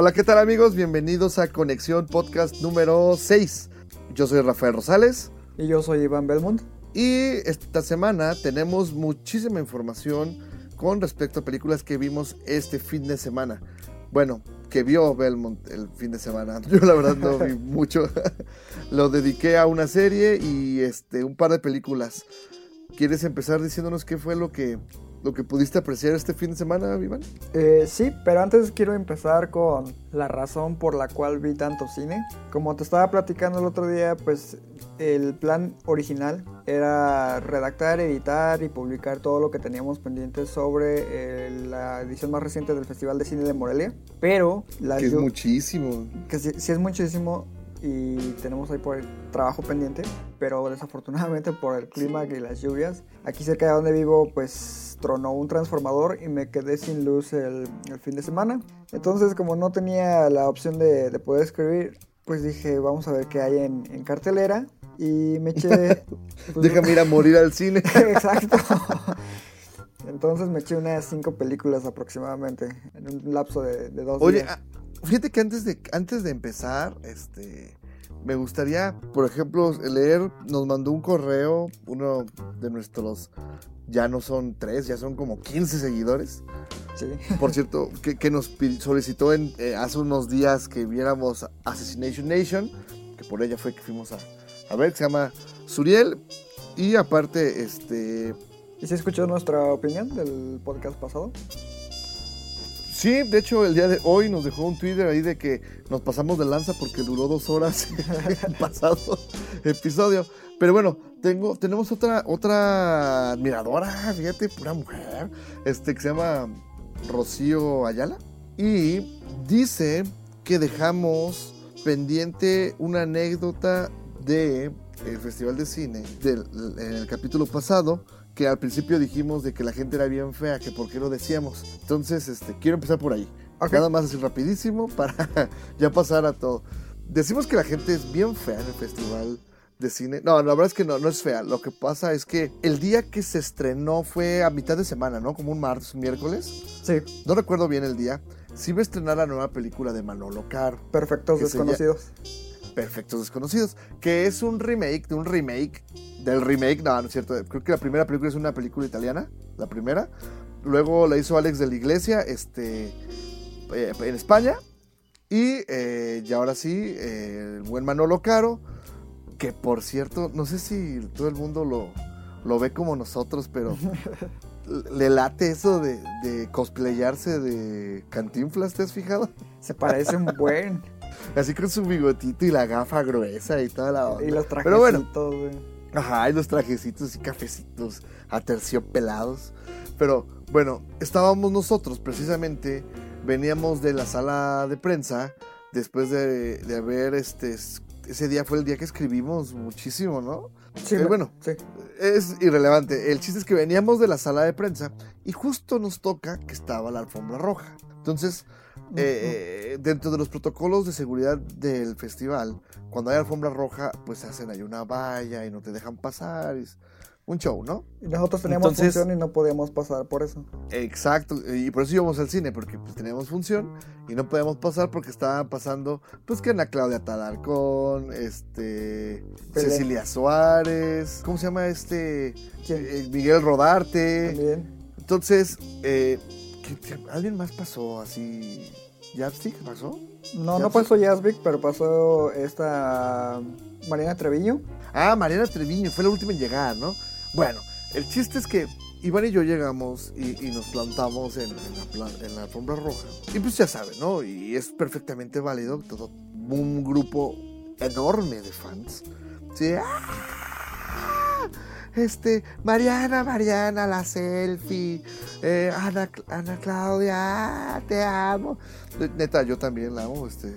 Hola, ¿qué tal amigos? Bienvenidos a Conexión Podcast número 6. Yo soy Rafael Rosales Y yo soy Iván Belmont. y esta semana tenemos muchísima información con respecto a películas que vimos este fin de semana. Bueno, que vio Belmont el fin de semana. Yo la verdad no vi mucho. Lo dediqué a una serie y este un par de películas. ¿Quieres empezar diciéndonos qué fue lo que lo que pudiste apreciar este fin de semana, Iván? Eh, sí, pero antes quiero empezar con la razón por la cual vi tanto cine. Como te estaba platicando el otro día, pues el plan original era redactar, editar y publicar todo lo que teníamos pendiente sobre eh, la edición más reciente del Festival de Cine de Morelia. Pero la Que es muchísimo. que sí, sí es muchísimo y tenemos ahí por el trabajo pendiente, pero desafortunadamente por el clima y las lluvias, aquí cerca de donde vivo pues tronó un transformador y me quedé sin luz el, el fin de semana. Entonces como no tenía la opción de, de poder escribir, pues dije vamos a ver qué hay en, en cartelera y me eché... pues, Déjame ir a morir al cine. Exacto. Entonces me eché unas cinco películas aproximadamente en un lapso de, de dos Oye, días. Fíjate que antes de, antes de empezar, este, me gustaría, por ejemplo, leer, nos mandó un correo, uno de nuestros, ya no son tres, ya son como 15 seguidores. Sí. Por cierto, que, que nos solicitó en, eh, hace unos días que viéramos Assassination Nation, que por ella fue que fuimos a, a ver, que se llama Suriel. Y aparte, este, ¿Y si escuchó nuestra opinión del podcast pasado? Sí, de hecho el día de hoy nos dejó un Twitter ahí de que nos pasamos de lanza porque duró dos horas el pasado episodio. Pero bueno, tengo, tenemos otra, otra admiradora, fíjate, pura mujer, este que se llama Rocío Ayala. Y dice que dejamos pendiente una anécdota de el Festival de Cine del, en el capítulo pasado que al principio dijimos de que la gente era bien fea, que por qué lo decíamos. Entonces, este, quiero empezar por ahí. Nada más así rapidísimo para ya pasar a todo. Decimos que la gente es bien fea en el festival de cine. No, la verdad es que no, no es fea. Lo que pasa es que el día que se estrenó fue a mitad de semana, ¿no? Como un martes, un miércoles. Sí, No recuerdo bien el día. Sí va a estrenar la nueva película de Manolo Caro. perfectos se desconocidos. Perfectos Desconocidos, que es un remake de un remake del remake, no, no es cierto, creo que la primera película es una película italiana, la primera, luego la hizo Alex de la Iglesia, este, eh, en España, y, eh, y ahora sí, eh, el buen Manolo Caro, que por cierto, no sé si todo el mundo lo, lo ve como nosotros, pero le late eso de, de cosplayarse de cantinflas, ¿te has fijado? Se parece un buen. Así con su bigotito y la gafa gruesa y toda la onda. y los Pero bueno, trajecitos, güey. ajá, y los trajecitos y cafecitos aterciopelados. Pero bueno, estábamos nosotros precisamente, veníamos de la sala de prensa después de, de haber, este, ese día fue el día que escribimos muchísimo, ¿no? Sí, Eh, bueno, Sí. es irrelevante. El chiste es que veníamos de la sala de prensa y justo nos toca que estaba la alfombra roja. Entonces, eh, dentro de los protocolos de seguridad del festival, cuando hay alfombra roja, pues hacen ahí una valla y no te dejan pasar. Es un show, ¿no? Y nosotros teníamos Entonces- función y no podíamos pasar por eso. Exacto, y por eso íbamos al cine, porque pues teníamos función y no podíamos pasar porque estaban pasando, pues que Ana Claudia Talarcón, este. Cecilia Suárez, ¿cómo se llama este? ¿Quién? Eh, Miguel Rodarte. También. Entonces, eh, ¿qué- qué- ¿alguien más pasó así? ¿Yapstick pasó? No, no pasó Jasvik, pero pasó esta Mariana Treviño. Ah, Mariana Treviño, fue la última en llegar, ¿no? Bueno, el chiste es que Iván y yo llegamos y, y nos plantamos en, en la, en la alfombra roja. Y pues ya saben, ¿no? Y es perfectamente válido, todo un grupo enorme de fans. Sí, ¡ah! Este, Mariana, Mariana, la selfie, eh, Ana, Ana Claudia, te amo. Neta, yo también la amo, este,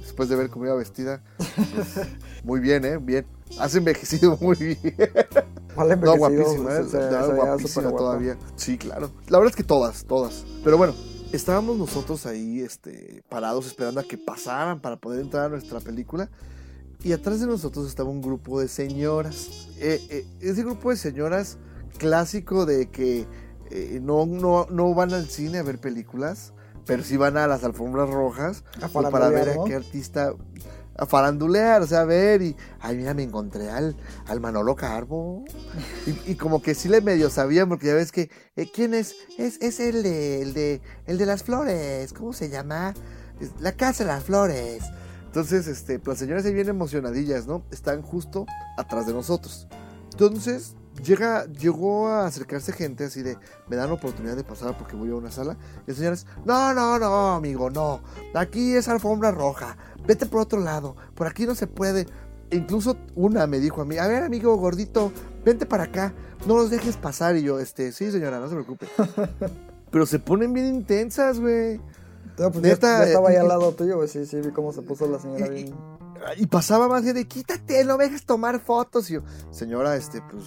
después de ver cómo iba vestida. pues, muy bien, ¿eh? Bien. Has envejecido muy bien. No, envejecido, guapísima, ¿eh? se- Ya, se veía guapísima todavía. Sí, claro. La verdad es que todas, todas. Pero bueno, estábamos nosotros ahí este, parados esperando a que pasaran para poder entrar a nuestra película. Y atrás de nosotros estaba un grupo de señoras. Eh, eh, ese grupo de señoras clásico de que eh, no, no, no van al cine a ver películas, pero sí van a las alfombras rojas A pues, para ver a qué artista a farandulear, o sea, a ver y, ay, mira, me encontré al, al Manolo Carbo. Y, y como que sí le medio sabían, porque ya ves que, eh, ¿quién es? Es, es el, de, el, de, el de las flores, ¿cómo se llama? Es La Casa de las Flores. Entonces, este, pues las señoras ahí bien emocionadillas, ¿no? Están justo atrás de nosotros. Entonces, llega, llegó a acercarse gente así de, me dan oportunidad de pasar porque voy a una sala. Y las señoras, no, no, no, amigo, no. Aquí es alfombra roja. Vete por otro lado. Por aquí no se puede. E incluso una me dijo a mí, a ver, amigo gordito, vente para acá. No los dejes pasar. Y yo, este, sí, señora, no se preocupe. Pero se ponen bien intensas, güey. No, pues Neta, estaba ahí al lado tuyo, güey. Sí, sí, vi cómo se puso la señora Y- bien. Y pasaba más de quítate, no me dejes tomar fotos. Y yo, señora, este, pues,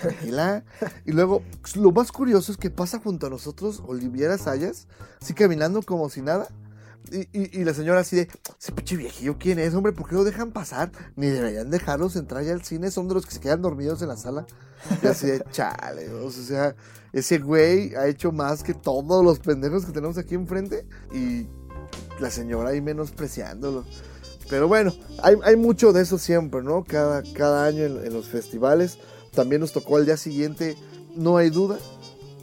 tranquila. Y luego, lo más curioso es que pasa junto a nosotros Oliviera Sayas, así caminando como si nada. Y, y- y la señora así de, ese pinche viejillo, ¿quién es, hombre? ¿Por qué lo dejan pasar? Ni deberían dejarlos entrar ya al cine, son de los que se quedan dormidos en la sala. Y así de, chale, o sea, ese güey ha hecho más que todos los pendejos que tenemos aquí enfrente. Y la señora ahí menospreciándolo. Pero bueno, hay, hay mucho de eso siempre, ¿no? Cada, cada año en, en los festivales. También nos tocó al día siguiente. No hay duda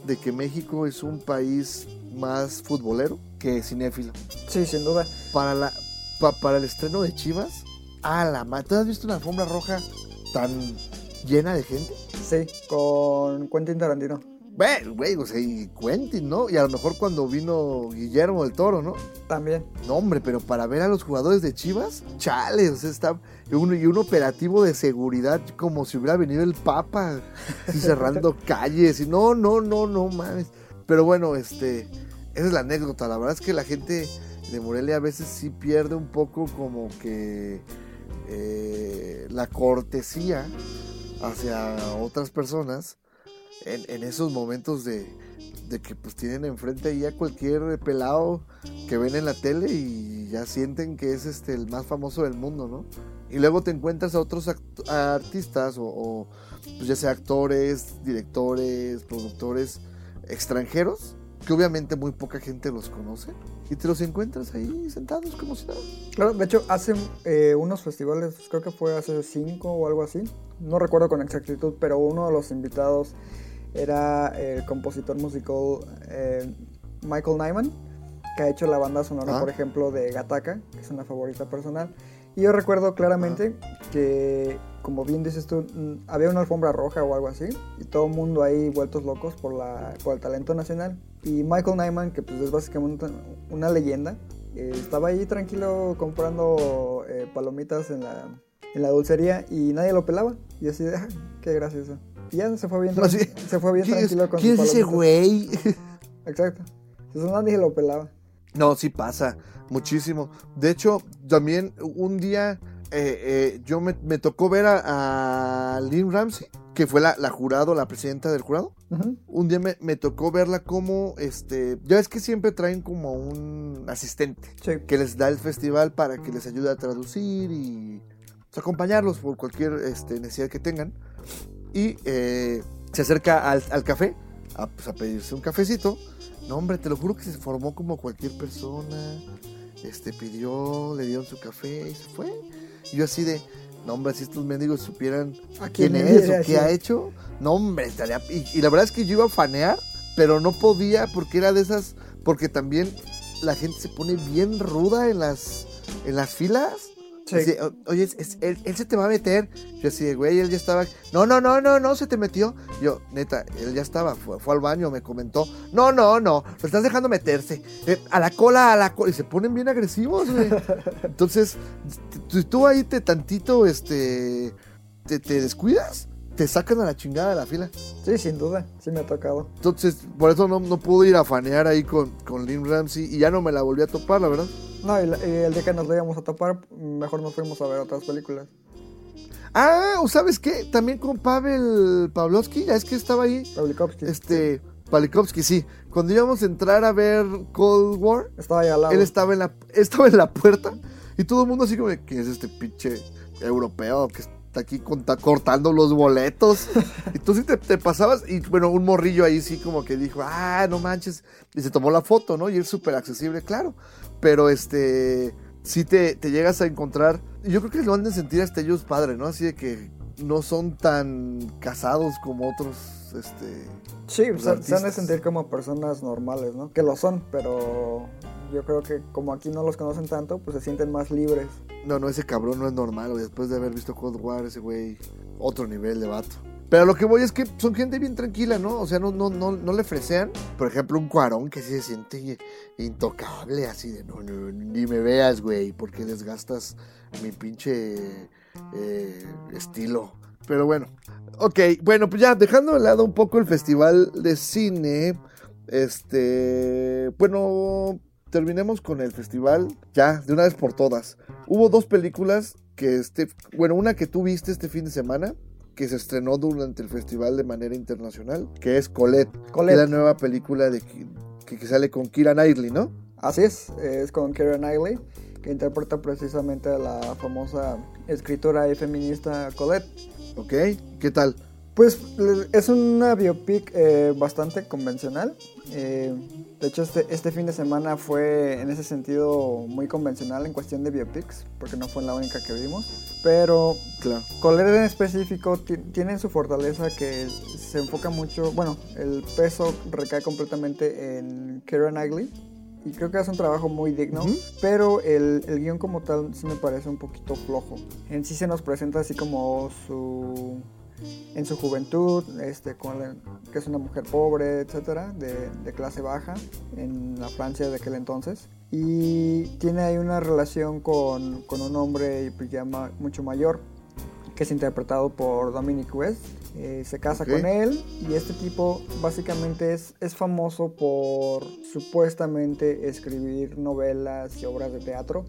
de que México es un país más futbolero que cinéfilo. Sí, sin duda. Para, la, pa- para el estreno de Chivas, a la ma- ¿Tú has visto una alfombra roja tan llena de gente? Sí, con Quentin Tarantino. Bueno, güey, o sea, y Quentin, ¿no? Y a lo mejor cuando vino Guillermo del Toro, ¿no? También. No, hombre, pero para ver a los jugadores de Chivas, chale, o sea, está y un, y un operativo de seguridad como si hubiera venido el Papa, cerrando calles, y no, no, no, no mames. Pero bueno, este, esa es la anécdota. La verdad es que la gente de Morelia a veces sí pierde un poco como que eh, la cortesía hacia otras personas en, esos momentos de, de que pues tienen enfrente ahí a cualquier pelado que ven en la tele y ya sienten que es este el más famoso del mundo, ¿no? Y luego te encuentras a otros artistas o, o, pues ya sea actores, directores, productores extranjeros, que obviamente muy poca gente los conoce, y te los encuentras ahí sentados como si nada. Claro, de hecho, hace eh, unos festivales, creo que fue hace cinco o algo así. No recuerdo con exactitud, pero uno de los invitados era el compositor musical eh, Michael Nyman, que ha hecho la banda sonora, Ah. por ejemplo, de Gataka, que es una favorita personal. Y yo recuerdo claramente que, como bien dices tú, mm, había una alfombra roja o algo así, y todo el mundo ahí vueltos locos por, la, por el talento nacional. Y Michael Nyman, que pues es básicamente una leyenda, eh, estaba ahí tranquilo comprando eh, palomitas en la, en la dulcería y nadie lo pelaba. Y así de, "Ah, qué gracioso. Y ya se fue bien, se fue bien ¿Quién es, tranquilo con quién es ese güey? Exacto. Entonces nadie lo pelaba. No, sí pasa, muchísimo. De hecho, también un día eh, yo me, me tocó ver a, a Lynn Ramsey, que fue la, la jurado, la presidenta del jurado. Ujú. Un día me, me tocó verla como, este, ya es que siempre traen como un asistente Sí. que les da el festival para que les ayude a traducir y pues, acompañarlos por cualquier este, necesidad que tengan. Y eh, se acerca al, al café a, pues, a pedirse un cafecito. No, hombre, te lo juro que se formó como cualquier persona. Este pidió, le dieron su café y se fue. Y yo así de, no, hombre, si estos mendigos supieran ¿A quién quién es o qué ha hecho, no, hombre, estaría. Y, y la verdad es que yo iba a fanear, pero no podía porque era de esas. Porque también la gente se pone bien ruda en las, en las filas. Sí. Así, "O- oye, es- es- él, él se te va a meter. Yo así güey, él ya estaba. No, no, no, no, no, se te metió. Yo, neta, él ya estaba, fue, fue al baño, me comentó. No, no, no, lo estás dejando meterse. Eh, a la cola, a la cola. Y se ponen bien agresivos, güey. Entonces, tú ahí te tantito, este, te, te descuidas, te sacan a la chingada de la fila. Sí, sin duda, sí me ha tocado. Entonces, por eso no, no pude ir a fanear ahí con, con Lynn Ramsey y ya no me la volví a topar, la verdad. No, y, la- y el día que nos lo íbamos a topar, mejor nos fuimos a ver otras películas. Ah, ¿o ¿sabes qué? También con Pavel Pavlovsky, ya es que estaba ahí. Pavlikovsky. Este, Palikovsky, sí. Cuando íbamos a entrar a ver Cold War, Estaba ahí al lado. él estaba en la, estaba en la puerta y todo el mundo así como, ¿quién es este pinche europeo que está aquí conta- cortando los boletos? y tú sí te, te pasabas y bueno, un morrillo ahí sí como que dijo, ah, no manches. Y se tomó la foto, ¿no? Y es súper accesible, claro. Pero este, sí te, te llegas a encontrar, yo creo que lo han de sentir hasta ellos padre, ¿no? Así de que no son tan casados como otros, este... Sí, los se, se han de sentir como personas normales, ¿no? Que lo son, pero yo creo que como aquí no los conocen tanto, pues se sienten más libres. No, no, ese cabrón no es normal, güey. Después de haber visto Cold War, ese güey, otro nivel de vato. Pero lo que voy es que son gente bien tranquila, ¿no? O sea, no, no, no, no le fresean. Por ejemplo, un cuarón que sí se siente intocable, así de no, no, ni me veas, güey, porque desgastas mi pinche eh, estilo. Pero bueno, ok, bueno, pues ya dejando de lado un poco el festival de cine, este, bueno, terminemos con el festival ya, de una vez por todas. Hubo dos películas que este, bueno, una que tú viste este fin de semana, que se estrenó durante el festival de manera internacional, que es Colette, Colette. que es la nueva película de que, que sale con Kira Knightley, ¿no? Así es, es con Keira Knightley, que interpreta precisamente a la famosa escritora y feminista Colette. ¿Ok? ¿Qué tal? Pues es una biopic eh, bastante convencional. eh, de hecho, este, este fin de semana fue en ese sentido muy convencional en cuestión de biopics, porque no fue la única que vimos. Pero Claro. Colette en específico ti- tiene su fortaleza que se enfoca mucho, bueno, el peso recae completamente en Keira Knightley. Y creo que hace un trabajo muy digno, pero el, el guion como tal sí me parece un poquito flojo. En sí se nos presenta así como su... En su juventud, este, con la- que es una mujer pobre, etcétera, de, de clase baja, en la Francia de aquel entonces. Y tiene ahí una relación con, con un hombre ya ma- mucho mayor, que es interpretado por Dominic West. Eh, se casa con él y este tipo básicamente es, es famoso por supuestamente escribir novelas y obras de teatro,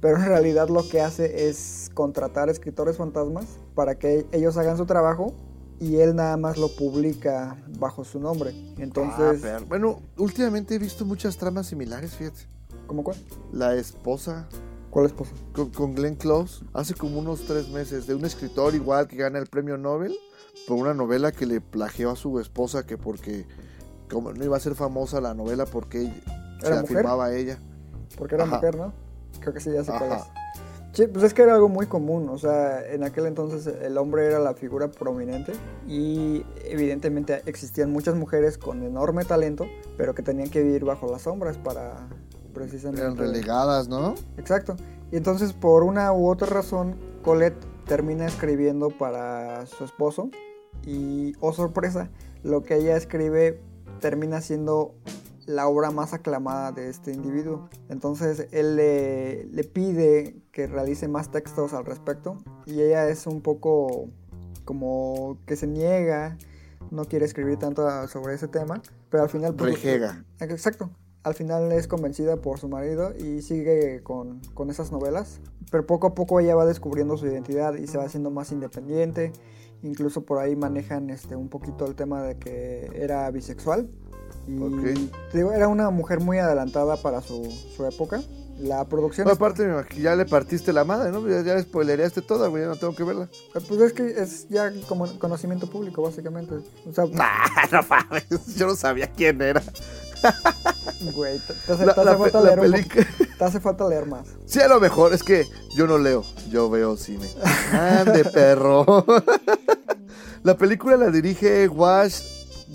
pero en realidad lo que hace es contratar escritores fantasmas para que ellos hagan su trabajo y él nada más lo publica bajo su nombre. Entonces, Ah, bueno, últimamente he visto muchas tramas similares, fíjate. ¿cómo cuál? La esposa ¿Cuál esposa? con, con Glenn Close hace como unos tres meses de un escritor igual que gana el premio Nobel por una novela que le plagió a su esposa que porque como no iba a ser famosa la novela porque se ¿Era la mujer? ella. Porque era Ajá. mujer, ¿no? Creo que sí, ya es. Ajá. Sí, pues es que era algo muy común, o sea, en aquel entonces el hombre era la figura prominente y evidentemente existían muchas mujeres con enorme talento, pero que tenían que vivir bajo las sombras para precisamente... Eran relegadas, ¿no? Exacto. Y entonces por una u otra razón, Colette termina escribiendo para su esposo y, oh sorpresa, lo que ella escribe termina siendo la obra más aclamada de este individuo. Entonces él le, le pide que realice más textos al respecto y ella es un poco como que se niega, no quiere escribir tanto sobre ese tema, pero al final... pues, Rejega. Exacto. Al final es convencida por su marido y sigue con, con esas novelas. Pero poco a poco ella va descubriendo su identidad y se va haciendo más independiente. Incluso por ahí manejan este, un poquito el tema de que era bisexual. Y Ok. te digo, era una mujer muy adelantada para su, su época. La producción... No, aparte imag- ya le partiste la madre, ¿no? Ya, ya le spoilereaste toda, güey, ya no tengo que verla. Pues es que es ya como conocimiento público, básicamente. O sea, no mames, yo no sabía quién era. güey, te, hace, La- te hace la falta la leer pelica- te hace falta leer más. Sí, a lo mejor, es que yo no leo, yo veo cine. Ande, perro. la película la dirige Wash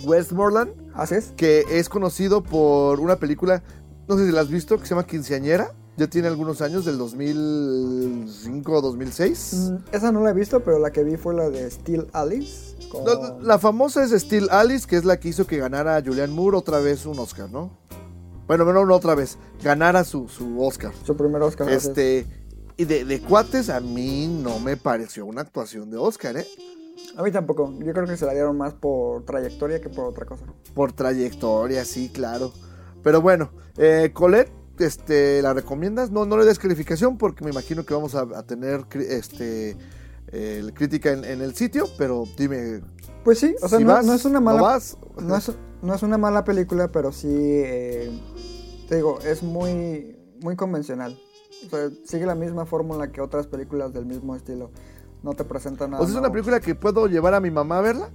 Westmoreland, Así es. que es conocido por una película, no sé si la has visto, que se llama Quinceañera. Ya tiene algunos años, del 2005 o 2006. Mm, Esa no la he visto, pero la que vi fue la de Steel Alice. con- la famosa es Steel Alice, que es la que hizo que ganara a Julianne Moore otra vez un Oscar, ¿no? Bueno, no, no otra vez, ganara su, su Oscar. Su primer Oscar. Este, y de, de cuates a mí no me pareció una actuación de Oscar, ¿eh? A mí tampoco. Yo creo que se la dieron más por trayectoria que por otra cosa. Por trayectoria, sí, claro. Pero bueno, eh, Colette, este, ¿la recomiendas? No, no le des calificación porque me imagino que vamos a, a tener este, eh, crítica en, en el sitio, pero dime, Pues sí, o sea, si no, vas, no es una ¿no mala. vas? No es, no es una mala película, pero sí, eh, te digo, es muy, muy convencional. O sea, sigue la misma fórmula que otras películas del mismo estilo. No te presenta nada. O sea, es una película que puedo llevar a mi mamá a verla.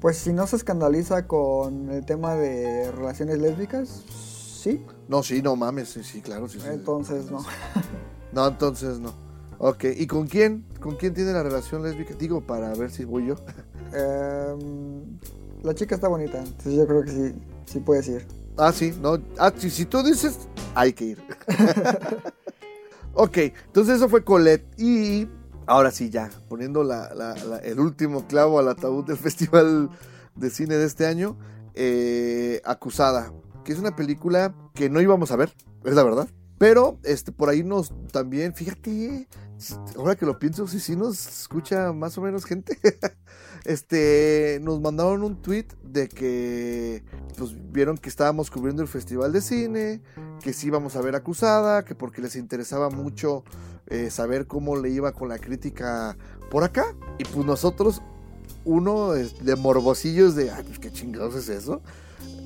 Pues si no se escandaliza con el tema de relaciones lésbicas, sí. No, sí, no mames, sí, sí, claro, sí, sí. Entonces, no. No, entonces no. Ok, ¿y con quién? ¿Con quién tiene la relación lésbica? Digo, para ver si voy yo. Em, la chica está bonita, entonces yo creo que sí, sí puedes ir. Ah, sí, no. Ah, si, si tú dices, hay que ir. ok, entonces eso fue Colette. Y ahora sí, ya, poniendo la- la- la- el último clavo al ataúd del Festival de Cine de este año, eh, Acusada, que es una película que no íbamos a ver, es la verdad. Pero este, por ahí nos también, fíjate, ahora que lo pienso, sí, sí nos escucha más o menos gente. este, nos mandaron un tweet de que pues vieron que estábamos cubriendo el festival de cine, que sí íbamos a ver acusada, que porque les interesaba mucho eh, saber cómo le iba con la crítica por acá. Y pues nosotros, uno de morbosillos de, ay, pues qué chingados es eso,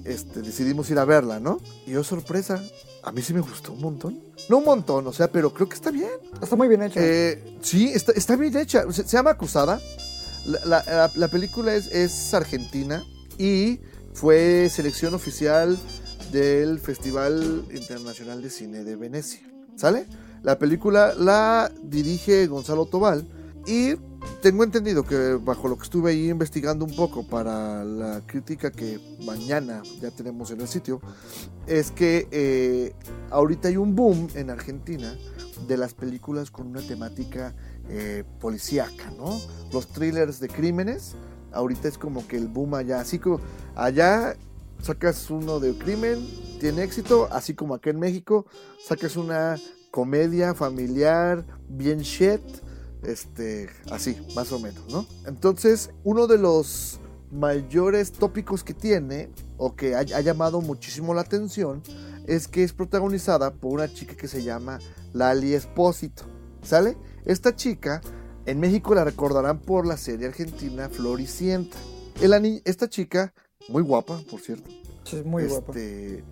este, decidimos ir a verla, ¿no? Y oh sorpresa, a mí sí me gustó un montón. No un montón, o sea, pero creo que está bien. Está muy bien hecha. Eh, sí, está, está bien hecha. Se, se llama Acusada. La, la- la- la película es, es argentina y fue selección oficial del Festival Internacional de Cine de Venecia. ¿Sale? La película la dirige Gonzalo Tobal y tengo entendido que bajo lo que estuve ahí investigando un poco para la crítica que mañana ya tenemos en el sitio, es que eh, ahorita hay un boom en Argentina de las películas con una temática eh, policíaca, ¿no? Los thrillers de crímenes, ahorita es como que el boom allá, así como allá sacas uno de crimen, tiene éxito, así como acá en México sacas una comedia familiar bien shit, este, así, más o menos, ¿no? Entonces, uno de los mayores tópicos que tiene, o que ha, ha llamado muchísimo la atención, es que es protagonizada por una chica que se llama Lali Espósito, ¿sale? Esta chica, en México la recordarán por la serie argentina Floricienta. El esta chica, muy guapa, por cierto. Sí, es muy guapa. Este,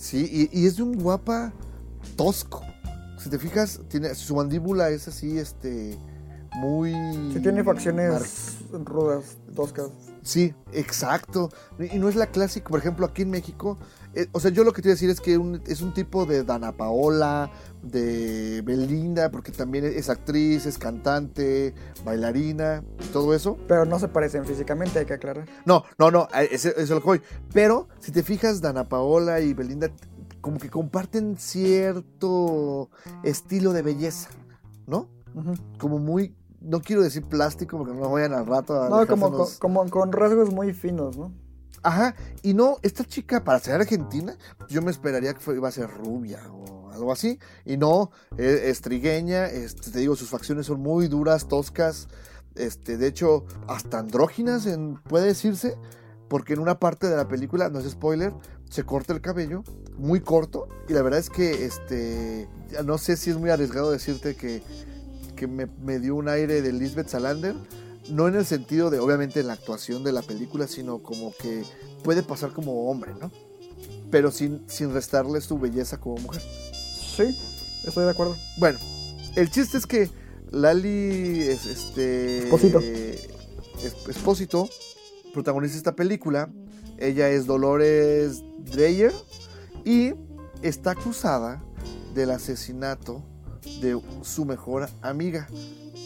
Sí, y, y es de un guapa tosco. Si te fijas, tiene, su mandíbula es así, este, muy... Sí tiene mar- facciones rudas, toscas. Sí, exacto. Y no es la clásica, por ejemplo, aquí en México. eh, o sea, yo lo que te iba a decir es que un- es un tipo de Dana Paola, de Belinda, porque también es actriz, es cantante, bailarina, todo eso. Pero no se parecen físicamente, hay que aclarar. No, no, no, eso es lo que voy. Pero si te fijas, Dana Paola y Belinda como que comparten cierto estilo de belleza, ¿no? Como muy, no quiero decir plástico porque no vayan al rato a No, como, con- como con rasgos muy finos, ¿no? Ajá, y no, esta chica para ser argentina, yo me esperaría que fue- iba a ser rubia o algo así, y no, eh, es trigueña, este, te digo, sus facciones son muy duras, toscas, este, de hecho, hasta andróginas, en- puede decirse, porque en una parte de la película, no es spoiler, se corta el cabello, muy corto, y la verdad es que, este, no sé si es muy arriesgado decirte que, que me, me dio un aire de Lisbeth Salander, no en el sentido de, obviamente, en la actuación de la película, sino como que puede pasar como hombre, ¿no? Pero sin, sin restarle su belleza como mujer. Sí, estoy de acuerdo. Bueno, el chiste es que Lali es este. Espósito. es- Espósito protagoniza esta película. Ella es Dolores Dreyer y está acusada del asesinato de su mejor amiga.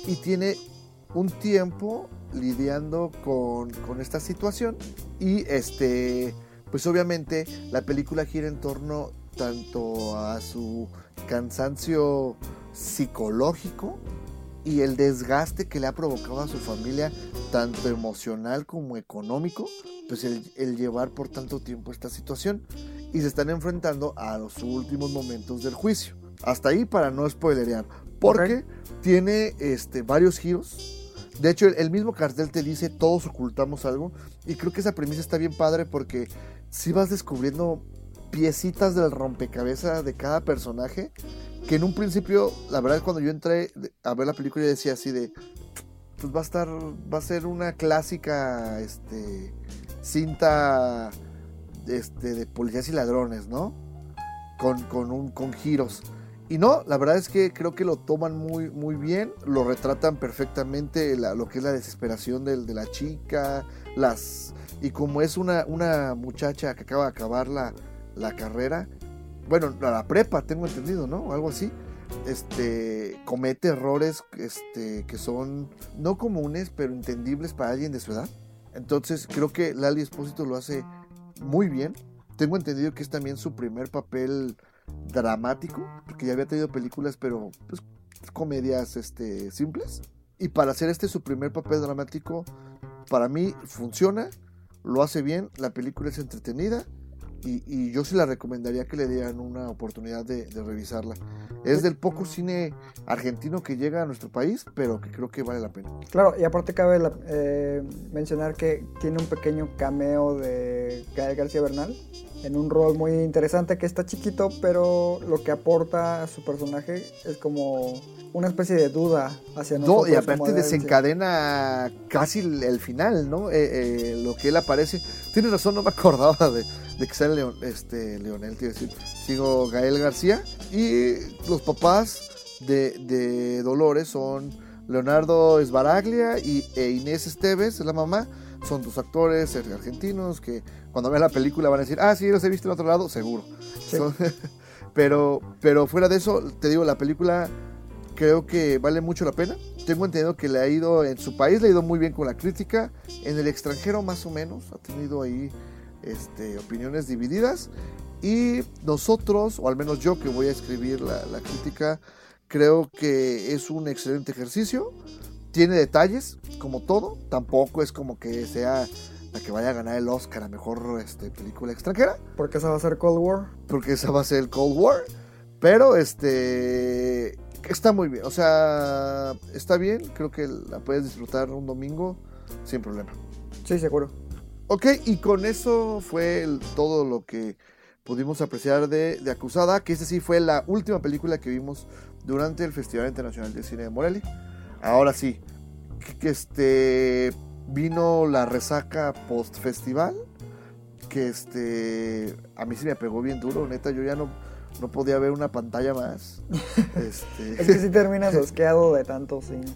Y tiene un tiempo lidiando con, con esta situación. Y este, pues obviamente la película gira en torno tanto a su cansancio psicológico y el desgaste que le ha provocado a su familia, tanto emocional como económico, pues el, el llevar por tanto tiempo esta situación. Y se están enfrentando a los últimos momentos del juicio. Hasta ahí para no spoilerear. Porque tiene este, varios giros. De hecho, el, el mismo cartel te dice todos ocultamos algo. Y creo que esa premisa está bien padre porque si vas descubriendo piecitas del rompecabezas de cada personaje. Que en un principio, la verdad, cuando yo entré a ver la película, yo decía así de. Pues va a estar. Va a ser una clásica. Este. Cinta. Este. De policías y ladrones, ¿no? Con, con, un, con giros. Y no, la verdad es que creo que lo toman muy, muy bien, lo retratan perfectamente la- lo que es la desesperación del- de la chica, las y como es una, una muchacha que acaba de acabar la, la carrera, bueno, la, la prepa, tengo entendido, ¿no? Algo así. Este comete errores este, que son no comunes, pero entendibles para alguien de su edad. Entonces creo que Lali Espósito lo hace muy bien. Tengo entendido que es también su primer papel dramático, porque ya había tenido películas, pero pues, comedias este, simples. Y para hacer este su primer papel dramático, para mí funciona, lo hace bien, la película es entretenida y, y yo sí la recomendaría que le dieran una oportunidad de, de revisarla. Es del poco cine argentino que llega a nuestro país, pero que creo que vale la pena. Claro, y aparte cabe la- eh, mencionar que tiene un pequeño cameo de Gael García Bernal en un rol muy interesante que está chiquito, pero lo que aporta a su personaje es como una especie de duda hacia No, nosotros. y aparte desencadena casi el, el final, ¿no? Eh, eh, lo que él aparece. Tienes razón, no me acordaba de, de que sale Leon- este, Leonel, quiero decir. Sigo Gael García. Y los papás de, de Dolores son Leonardo Esbaraglia y, e Inés Esteves, es la mamá. Son dos actores argentinos que cuando vean la película van a decir, ah, sí, los he visto en otro lado, seguro. Sí. Son- pero, pero fuera de eso, te digo, la película creo que vale mucho la pena. Tengo entendido que le ha ido en su país, le ha ido muy bien con la crítica. En el extranjero más o menos ha tenido ahí este, opiniones divididas. Y nosotros, o al menos yo que voy a escribir la, la crítica, creo que es un excelente ejercicio. Tiene detalles, como todo. Tampoco es como que sea la que vaya a ganar el Oscar a mejor este, película extranjera Porque esa va a ser Cold War. porque esa va a ser el Cold War. Pero este está muy bien. O sea, está bien. Creo que la puedes disfrutar un domingo sin problema. Sí, seguro. Ok, y con eso fue el- todo lo que pudimos apreciar de, de Acusada, que esta sí fue la última película que vimos durante el Festival Internacional de Cine de Morelia. Ahora sí, que este vino la resaca post festival, que este a mí sí me pegó bien duro, neta, yo ya no, no podía ver una pantalla más. Este, Es que si terminas asqueado de tanto cine.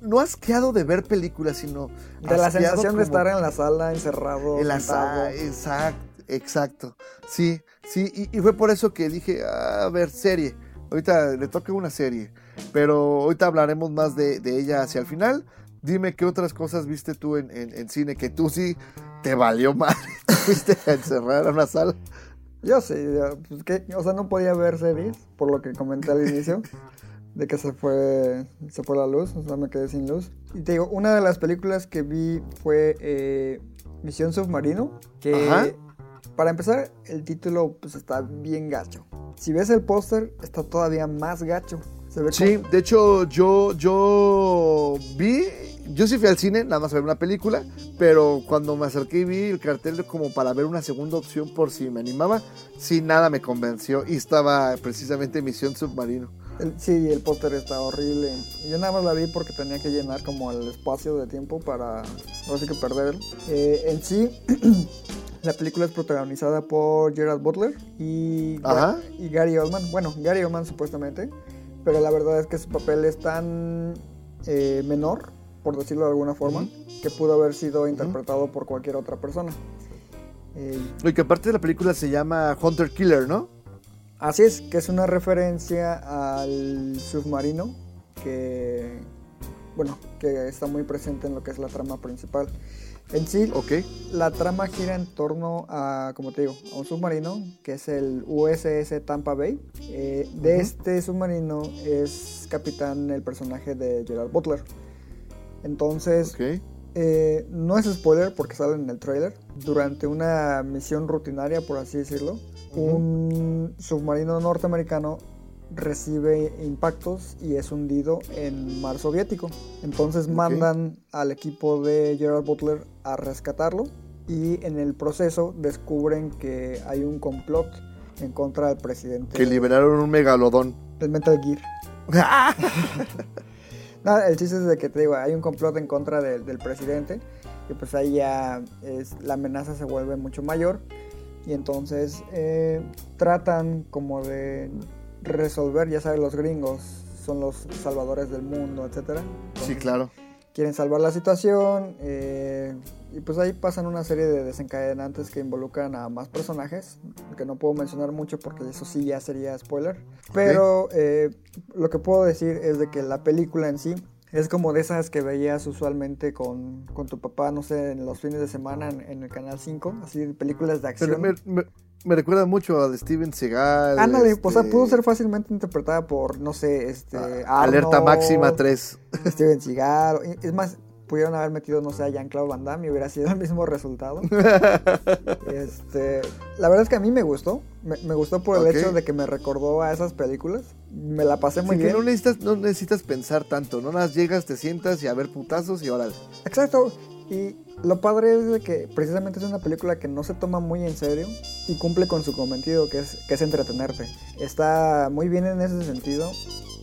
No asqueado de ver películas, sino De la sensación de estar en la sala encerrado. En la sala, exacto, exacto. Sí, sí, y, y fue por eso que dije, "Ah, a ver, serie. Ahorita le toca una serie, pero ahorita hablaremos más de, de ella hacia el final. Dime qué otras cosas viste tú en, en- en cine que tú sí te valió mal. Fuiste a encerrar a una sala. Yo sí, ya, pues o sea, no podía ver series, por lo que comenté al inicio, de que se fue, se fue la luz, o sea, me quedé sin luz. Y te digo, una de las películas que vi fue eh, Misión Submarino, que Ajá. para empezar, el título pues está bien gacho. Si ves el póster, está todavía más gacho. Se ve Sí, como- de hecho yo, yo vi, yo sí fui al cine, nada más a ver una película, pero cuando me acerqué y vi el cartel como para ver una segunda opción por si me animaba, sí, nada me convenció y estaba precisamente Misión Submarino. El- sí, el póster está horrible. Yo nada más la vi porque tenía que llenar como el espacio de tiempo para, ahora sí que perder. Eh, en sí, la película es protagonizada por Gerard Butler y, Ajá. y Gary Oldman. Bueno, Gary Oldman supuestamente, pero la verdad es que su papel es tan eh, menor, por decirlo de alguna forma, que pudo haber sido interpretado por cualquier otra persona. Eh, Y que aparte de la película se llama Hunter Killer, ¿no? Así es, que es una referencia al submarino que, bueno, que está muy presente en lo que es la trama principal. En sí, la trama gira en torno a, como te digo, a un submarino que es el USS Tampa Bay. Eh, de este submarino es capitán el personaje de Gerard Butler. Entonces, eh, no es spoiler porque sale en el trailer. Durante una misión rutinaria, por así decirlo, Un submarino norteamericano recibe impactos y es hundido en mar soviético. Entonces mandan al equipo de Gerald Butler a rescatarlo y en el proceso descubren que hay un complot en contra del presidente Que liberaron un megalodón. del Metal Gear. El chiste es de que te digo, hay un complot en contra del- del presidente y pues ahí ya es, la amenaza se vuelve mucho mayor y entonces eh, tratan como de resolver, ya sabes, los gringos son los salvadores del mundo, etcétera. Sí, claro. quieren salvar la situación eh, y pues ahí pasan una serie de desencadenantes que involucran a más personajes que no puedo mencionar mucho porque eso sí ya sería spoiler pero eh, lo que puedo decir es de que la película en sí es como de esas que veías usualmente con, con tu papá, no sé, en los fines de semana en, en el canal 5, así películas de acción. Pero me, me- me recuerda mucho a de Steven Seagal. Ándale, este, o sea, pudo ser fácilmente interpretada por, no sé, este... ah, Alerta Máxima 3. Steven Seagal. Es más, pudieron haber metido, no sé, a Jean-Claude Van Damme y hubiera sido el mismo resultado. este, la verdad es que a mí me gustó. Me, me gustó por el hecho de que me recordó a esas películas. Me la pasé muy que bien. no necesitas, no necesitas pensar tanto. No más llegas, te sientas y a ver putazos y órale. Exacto. Y lo padre es de que precisamente es una película que no se toma muy en serio y cumple con su cometido, que es, que es entretenerte. Está muy bien en ese sentido.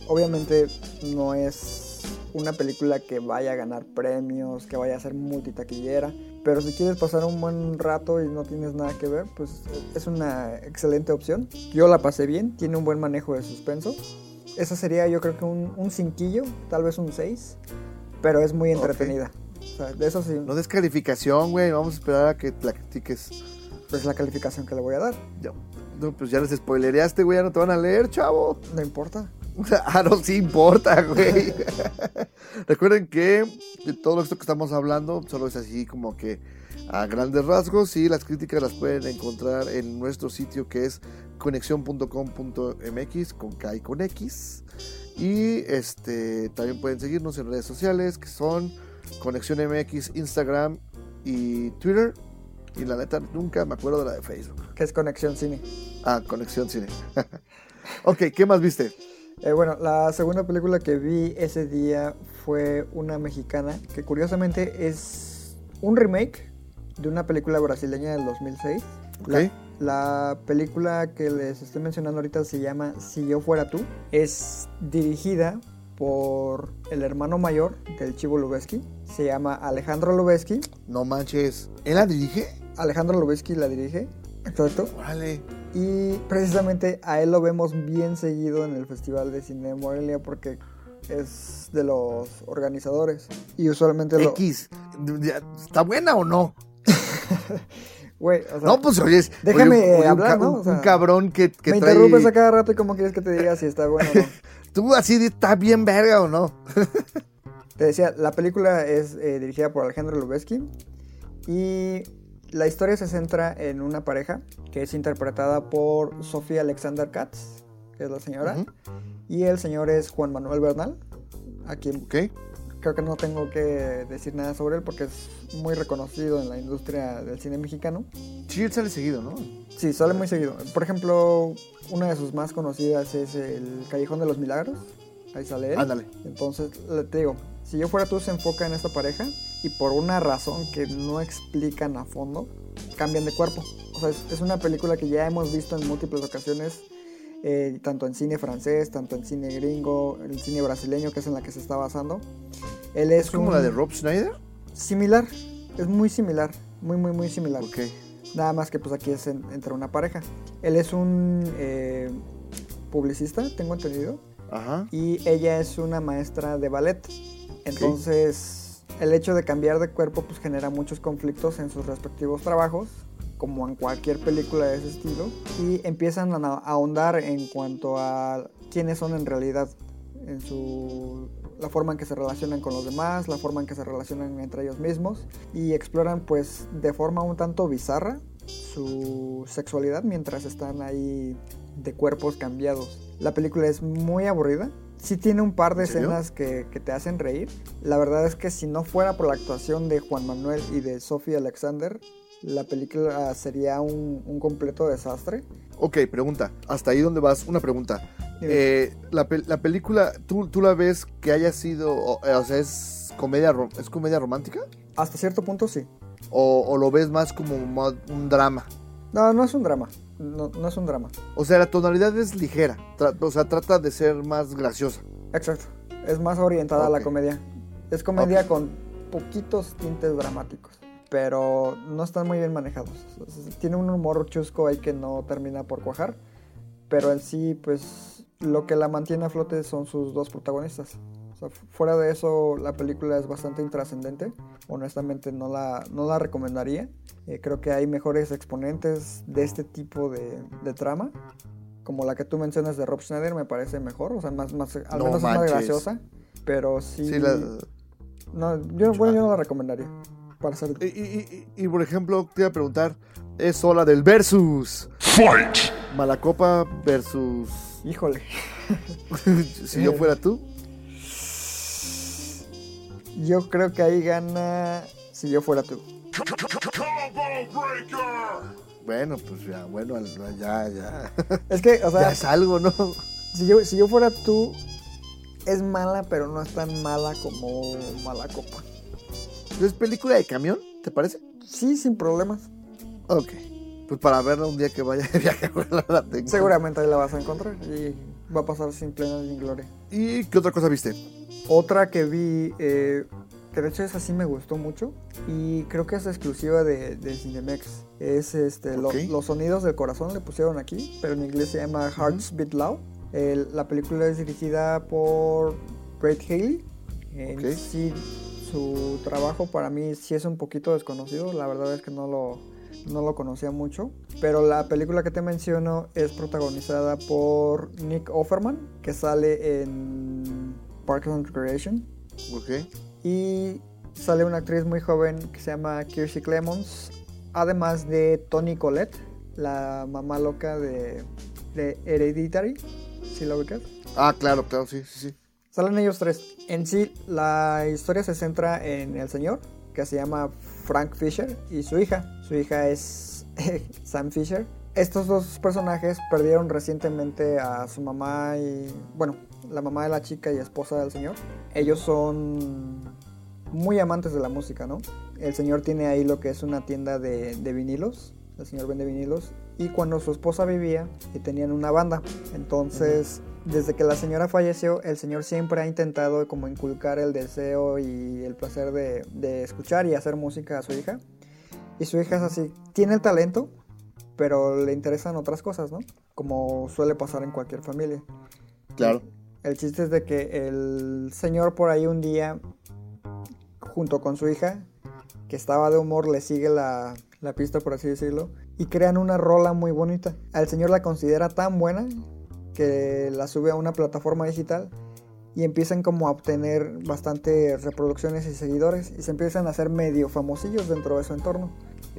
Obviamente no es una película que vaya a ganar premios, que vaya a ser multitaquillera. Pero si quieres pasar un buen rato y no tienes nada que ver, pues es una excelente opción. Yo la pasé bien, tiene un buen manejo de suspenso. Esa sería yo creo que un, un cinquillo, tal vez un 6, pero es muy entretenida. O sea, de eso sí, No des calificación, güey. Vamos a esperar a que la critiques. es la calificación que le voy a dar. Ya- No, pues ya les spoilereaste, güey. Ya no te van a leer, chavo. No importa. ah, no, sí importa, güey. Recuerden que de todo esto que estamos hablando solo es así como que a grandes rasgos y las críticas las pueden encontrar en nuestro sitio que es conexión.com.mx con K y con X. Y este también pueden seguirnos en redes sociales que son Conexión MX, Instagram y Twitter. Y la neta nunca me acuerdo de la de Facebook. Que es Conexión Cine. Ah, Conexión Cine. ok, ¿qué más viste? Eh, bueno, la segunda película que vi ese día fue una mexicana que curiosamente es un remake de una película brasileña del 2006. Ok. La, la película que les estoy mencionando ahorita se llama Si yo fuera tú. Es dirigida por el hermano mayor del Chivo Lubeski. Se llama Alejandro Lubeski. No manches. ¿Él la dirige? Alejandro Lubeski la dirige. Exacto. Órale. Y precisamente a él lo vemos bien seguido en el Festival de Cine de Morelia porque es de los organizadores. Y usualmente lo... X. ¿Está buena o no? Güey, o sea, No, pues oye, déjame, oye, oye, un hablar. Un, O sea, un cabrón que, que me trae... interrumpes a cada rato y cómo quieres que te diga si está bueno o no. Tú así de, está bien verga o no. Te decía, la película es eh, dirigida por Alejandro Lubeski y la historia se centra en una pareja que es interpretada por Sofía Alexander Katz, que es la señora, Ujú. y el señor es Juan Manuel Bernal, a quien Ok. creo que no tengo que decir nada sobre él porque es muy reconocido en la industria del cine mexicano. Sí, él sale seguido, ¿no? Sí, sale muy seguido. Por ejemplo, una de sus más conocidas es el Callejón de los Milagros. Ahí sale él. Ándale. Entonces, te digo, si yo fuera tú, se enfoca en esta pareja y por una razón que no explican a fondo, cambian de cuerpo. O sea, es, es una película que ya hemos visto en múltiples ocasiones, eh, tanto en cine francés, tanto en cine gringo, en cine brasileño, que es en la que se está basando. Él es, Es como un- la de Rob Schneider. Similar, es muy similar, muy, muy, muy similar. Ok. Nada más que pues aquí es en- entre una pareja. Él es un eh, publicista, tengo entendido, Ajá. y ella es una maestra de ballet. Entonces, el hecho de cambiar de cuerpo pues genera muchos conflictos en sus respectivos trabajos, como en cualquier película de ese estilo, y empiezan a ahondar en cuanto a quiénes son en realidad, en su la forma en que se relacionan con los demás, la forma en que se relacionan entre ellos mismos y exploran pues de forma un tanto bizarra su sexualidad mientras están ahí de cuerpos cambiados. La película es muy aburrida. Sí tiene un par de escenas que, que te hacen reír. La verdad es que si no fuera por la actuación de Juan Manuel y de Sophie Alexander, la película sería un, un completo desastre. Ok, pregunta. Hasta ahí donde vas, una pregunta. Eh, la, la película, ¿tú, ¿tú la ves que haya sido, o, eh, o sea, es comedia, es comedia romántica? Hasta cierto punto sí. ¿O, o lo ves más como un drama? No, no es un drama. No, no es un drama. O sea, la tonalidad es ligera, o sea, trata de ser más graciosa. Exacto. Es más orientada a la comedia. Es comedia con poquitos tintes dramáticos. Pero no están muy bien manejados. Tiene un humor chusco ahí que no termina por cuajar. Pero en sí, pues lo que la mantiene a flote son sus dos protagonistas. O sea, fu- fuera de eso, la película es bastante intrascendente. Honestamente, no la, no la recomendaría. Eh, creo que hay mejores exponentes de este tipo de, de trama. Como la que tú mencionas de Rob Schneider, me parece mejor. O sea, más, más, al No menos es más graciosa. Pero sí. Sí, la- no, yo, bueno, yo no la recomendaría. Para ser. y, y- y- y, por ejemplo, te iba a preguntar, es hora del versus. Fight! Malacopa versus... Híjole. si yo fuera tú. Yo creo que ahí gana si yo fuera tú. Bueno, pues ya, bueno, ya, ya. Es que, o ya sea, es algo, ¿no? si yo, si yo fuera tú, es mala, pero no es tan mala como mala copa. ¿Es película de camión? ¿Te parece? Sí, sin problemas. Ok. Pues para verla un día que vaya de viaje, la tenga. Seguramente ahí la vas a encontrar y va a pasar sin plena ni gloria. ¿Y qué otra cosa viste? Otra que vi, eh, que de hecho esa sí me gustó mucho y creo que es exclusiva de, de Cinemex. Es este, lo- Ok. Los sonidos del corazón le pusieron aquí, pero en inglés se llama Hearts Beat Loud. El- la película es dirigida por Brett Haley. En Ok. sí, su trabajo para mí sí es un poquito desconocido. La verdad es que no lo, no lo conocía mucho. Pero la película que te menciono es protagonizada por Nick Offerman, que sale en Parks and Recreation. Ok. Y sale una actriz muy joven que se llama Kirstie Clemons, además de Toni Collette, la mamá loca de, de Hereditary, si lo ubicas. Ah, claro, claro, sí, sí, sí. Salen ellos tres. En sí, la historia se centra en el señor, que se llama Frank Fisher, y su hija. Su hija es Sam Fisher. Estos dos personajes perdieron recientemente a su mamá y, bueno, la mamá de la chica y esposa del señor. Ellos son muy amantes de la música, ¿no? El señor tiene ahí lo que es una tienda de, vinilos. El señor vende vinilos. Y cuando su esposa vivía, eh, tenían una banda. Entonces, desde que la señora falleció, el señor siempre ha intentado como inculcar el deseo y el placer de, de escuchar y hacer música a su hija. Y su hija es así, tiene el talento, pero le interesan otras cosas, ¿no? Como suele pasar en cualquier familia. Claro. El chiste es de que el señor por ahí un día, junto con su hija, que estaba de humor, le sigue la, la pista, por así decirlo, y crean una rola muy bonita. Al señor la considera tan buena que la sube a una plataforma digital y empiezan como a obtener bastantes reproducciones y seguidores y se empiezan a hacer medio famosillos dentro de su entorno.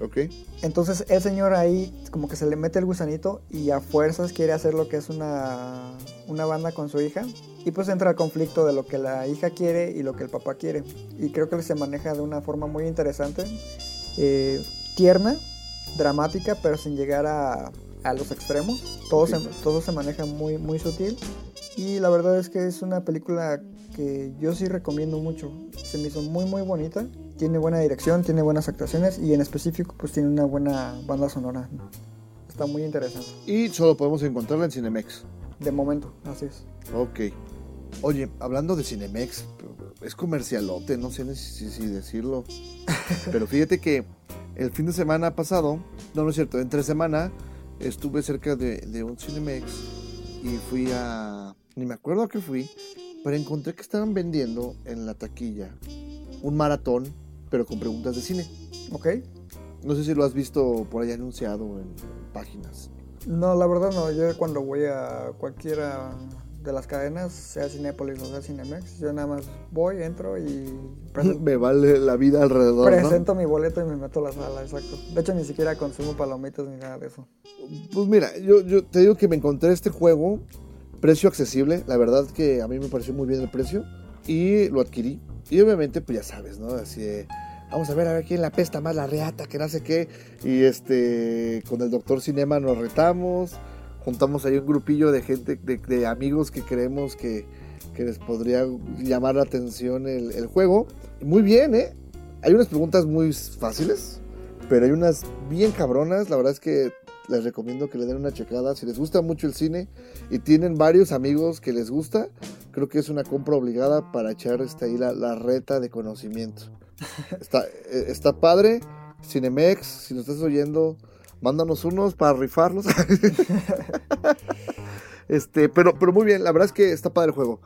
Ok. Entonces el señor ahí como que se le mete el gusanito y a fuerzas quiere hacer lo que es una, una banda con su hija. Y pues entra el conflicto de lo que la hija quiere y lo que el papá quiere. Y creo que se maneja de una forma muy interesante, eh, tierna, dramática, pero sin llegar a, a los extremos. Todo, se, todo se maneja muy, muy sutil. Y la verdad es que es una película que yo sí recomiendo mucho. Se me hizo muy muy bonita. Tiene buena dirección, tiene buenas actuaciones y en específico pues tiene una buena banda sonora. Está muy interesante. Y solo podemos encontrarla en Cinemex. De momento, así es. Ok. Oye, hablando de Cinemex, es comercialote, no sé si, si decirlo. Pero fíjate que el fin de semana pasado, no, no es cierto, entre semana estuve cerca de, de un Cinemex y fui a. Ni me acuerdo a qué fui, pero encontré que estaban vendiendo en la taquilla un maratón, pero con preguntas de cine. ¿Ok? No sé si lo has visto por ahí anunciado en páginas. No, la verdad no. Yo cuando voy a cualquiera de las cadenas, sea Cinépolis o sea Cinemex, yo nada más voy, entro y presento, Me vale la vida alrededor. ¿no? presento mi boleto y me meto a la sala, exacto. De hecho, ni siquiera consumo palomitas ni nada de eso. Pues mira, yo, yo te digo que me encontré este juego, precio accesible, la verdad que a mí me pareció muy bien el precio y lo adquirí. Y obviamente, pues ya sabes, ¿no? Así de, vamos a ver a ver quién la pesta más la reata, que no sé qué. Y este, con el doctor Cinema nos retamos, juntamos ahí un grupillo de gente, de, de amigos que creemos que, que les podría llamar la atención el, el juego. Muy bien, ¿eh? Hay unas preguntas muy fáciles, pero hay unas bien cabronas. La verdad es que les recomiendo que le den una checada. Si les gusta mucho el cine y tienen varios amigos que les gusta, creo que es una compra obligada para echar este, ahí la, la reta de conocimiento. Está, eh, está padre. Cinemex, si nos estás oyendo, mándanos unos para rifarlos. este, pero, pero muy bien, la verdad es que está padre el juego.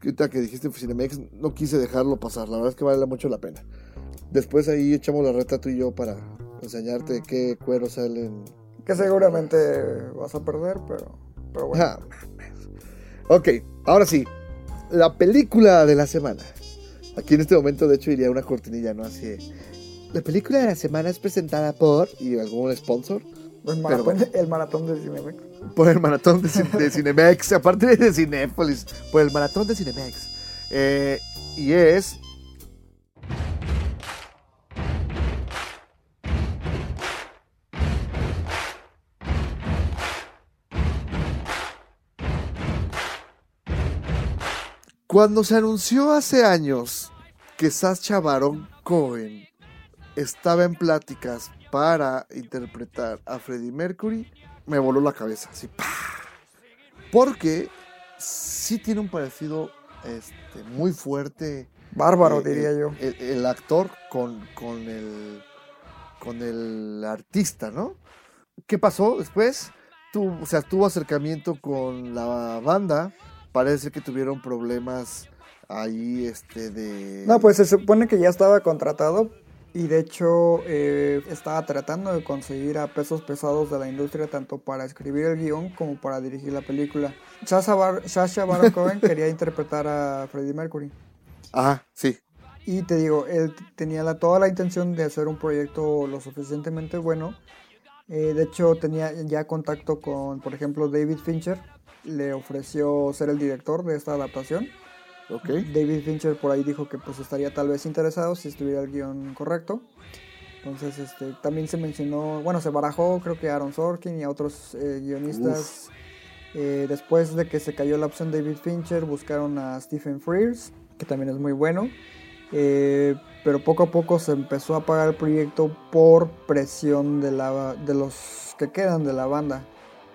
Ahorita que dijiste Cinemex, no quise dejarlo pasar. La verdad es que vale mucho la pena. Después ahí echamos la reta tú y yo para enseñarte qué cuero salen. Que seguramente vas a perder, pero, pero bueno. Ah, ok, ahora sí. La película de la semana. Aquí en este momento, de hecho, iría una cortinilla, ¿no? Así. La película de la semana es presentada por. y algún sponsor. El maratón, el maratón de Cinemex. Por el maratón de, de Cinemex. Aparte de Cinépolis. Por el maratón de Cinemex. Eh, y es. Cuando se anunció hace años que Sacha Baron Cohen estaba en pláticas para interpretar a Freddie Mercury, me voló la cabeza, así, ¡pah! Porque sí tiene un parecido este, muy fuerte. Bárbaro, eh, diría el- yo. El, el actor con, con, el, con el artista, ¿no? ¿Qué pasó después? Tu, o sea, tuvo acercamiento con la banda. Parece que tuvieron problemas ahí, este, de... No, pues se supone que ya estaba contratado y de hecho eh, estaba tratando de conseguir a pesos pesados de la industria tanto para escribir el guion como para dirigir la película. Sasha, Bar Baron Cohen quería interpretar a Freddie Mercury. Ajá, sí. Y te digo, él tenía la- toda la intención de hacer un proyecto lo suficientemente bueno. Eh, de hecho, tenía ya contacto con, por ejemplo, David Fincher. Le ofreció ser el director de esta adaptación. David Fincher por ahí dijo que pues estaría tal vez interesado si estuviera el guion correcto. Entonces, este, también se mencionó, bueno, se barajó creo que a Aaron Sorkin y a otros eh, guionistas. Eh, después de que se cayó la opción David Fincher, buscaron a Stephen Frears, que también es muy bueno. Eh, pero poco a poco se empezó a apagar el proyecto por presión de, la, de los que quedan de la banda.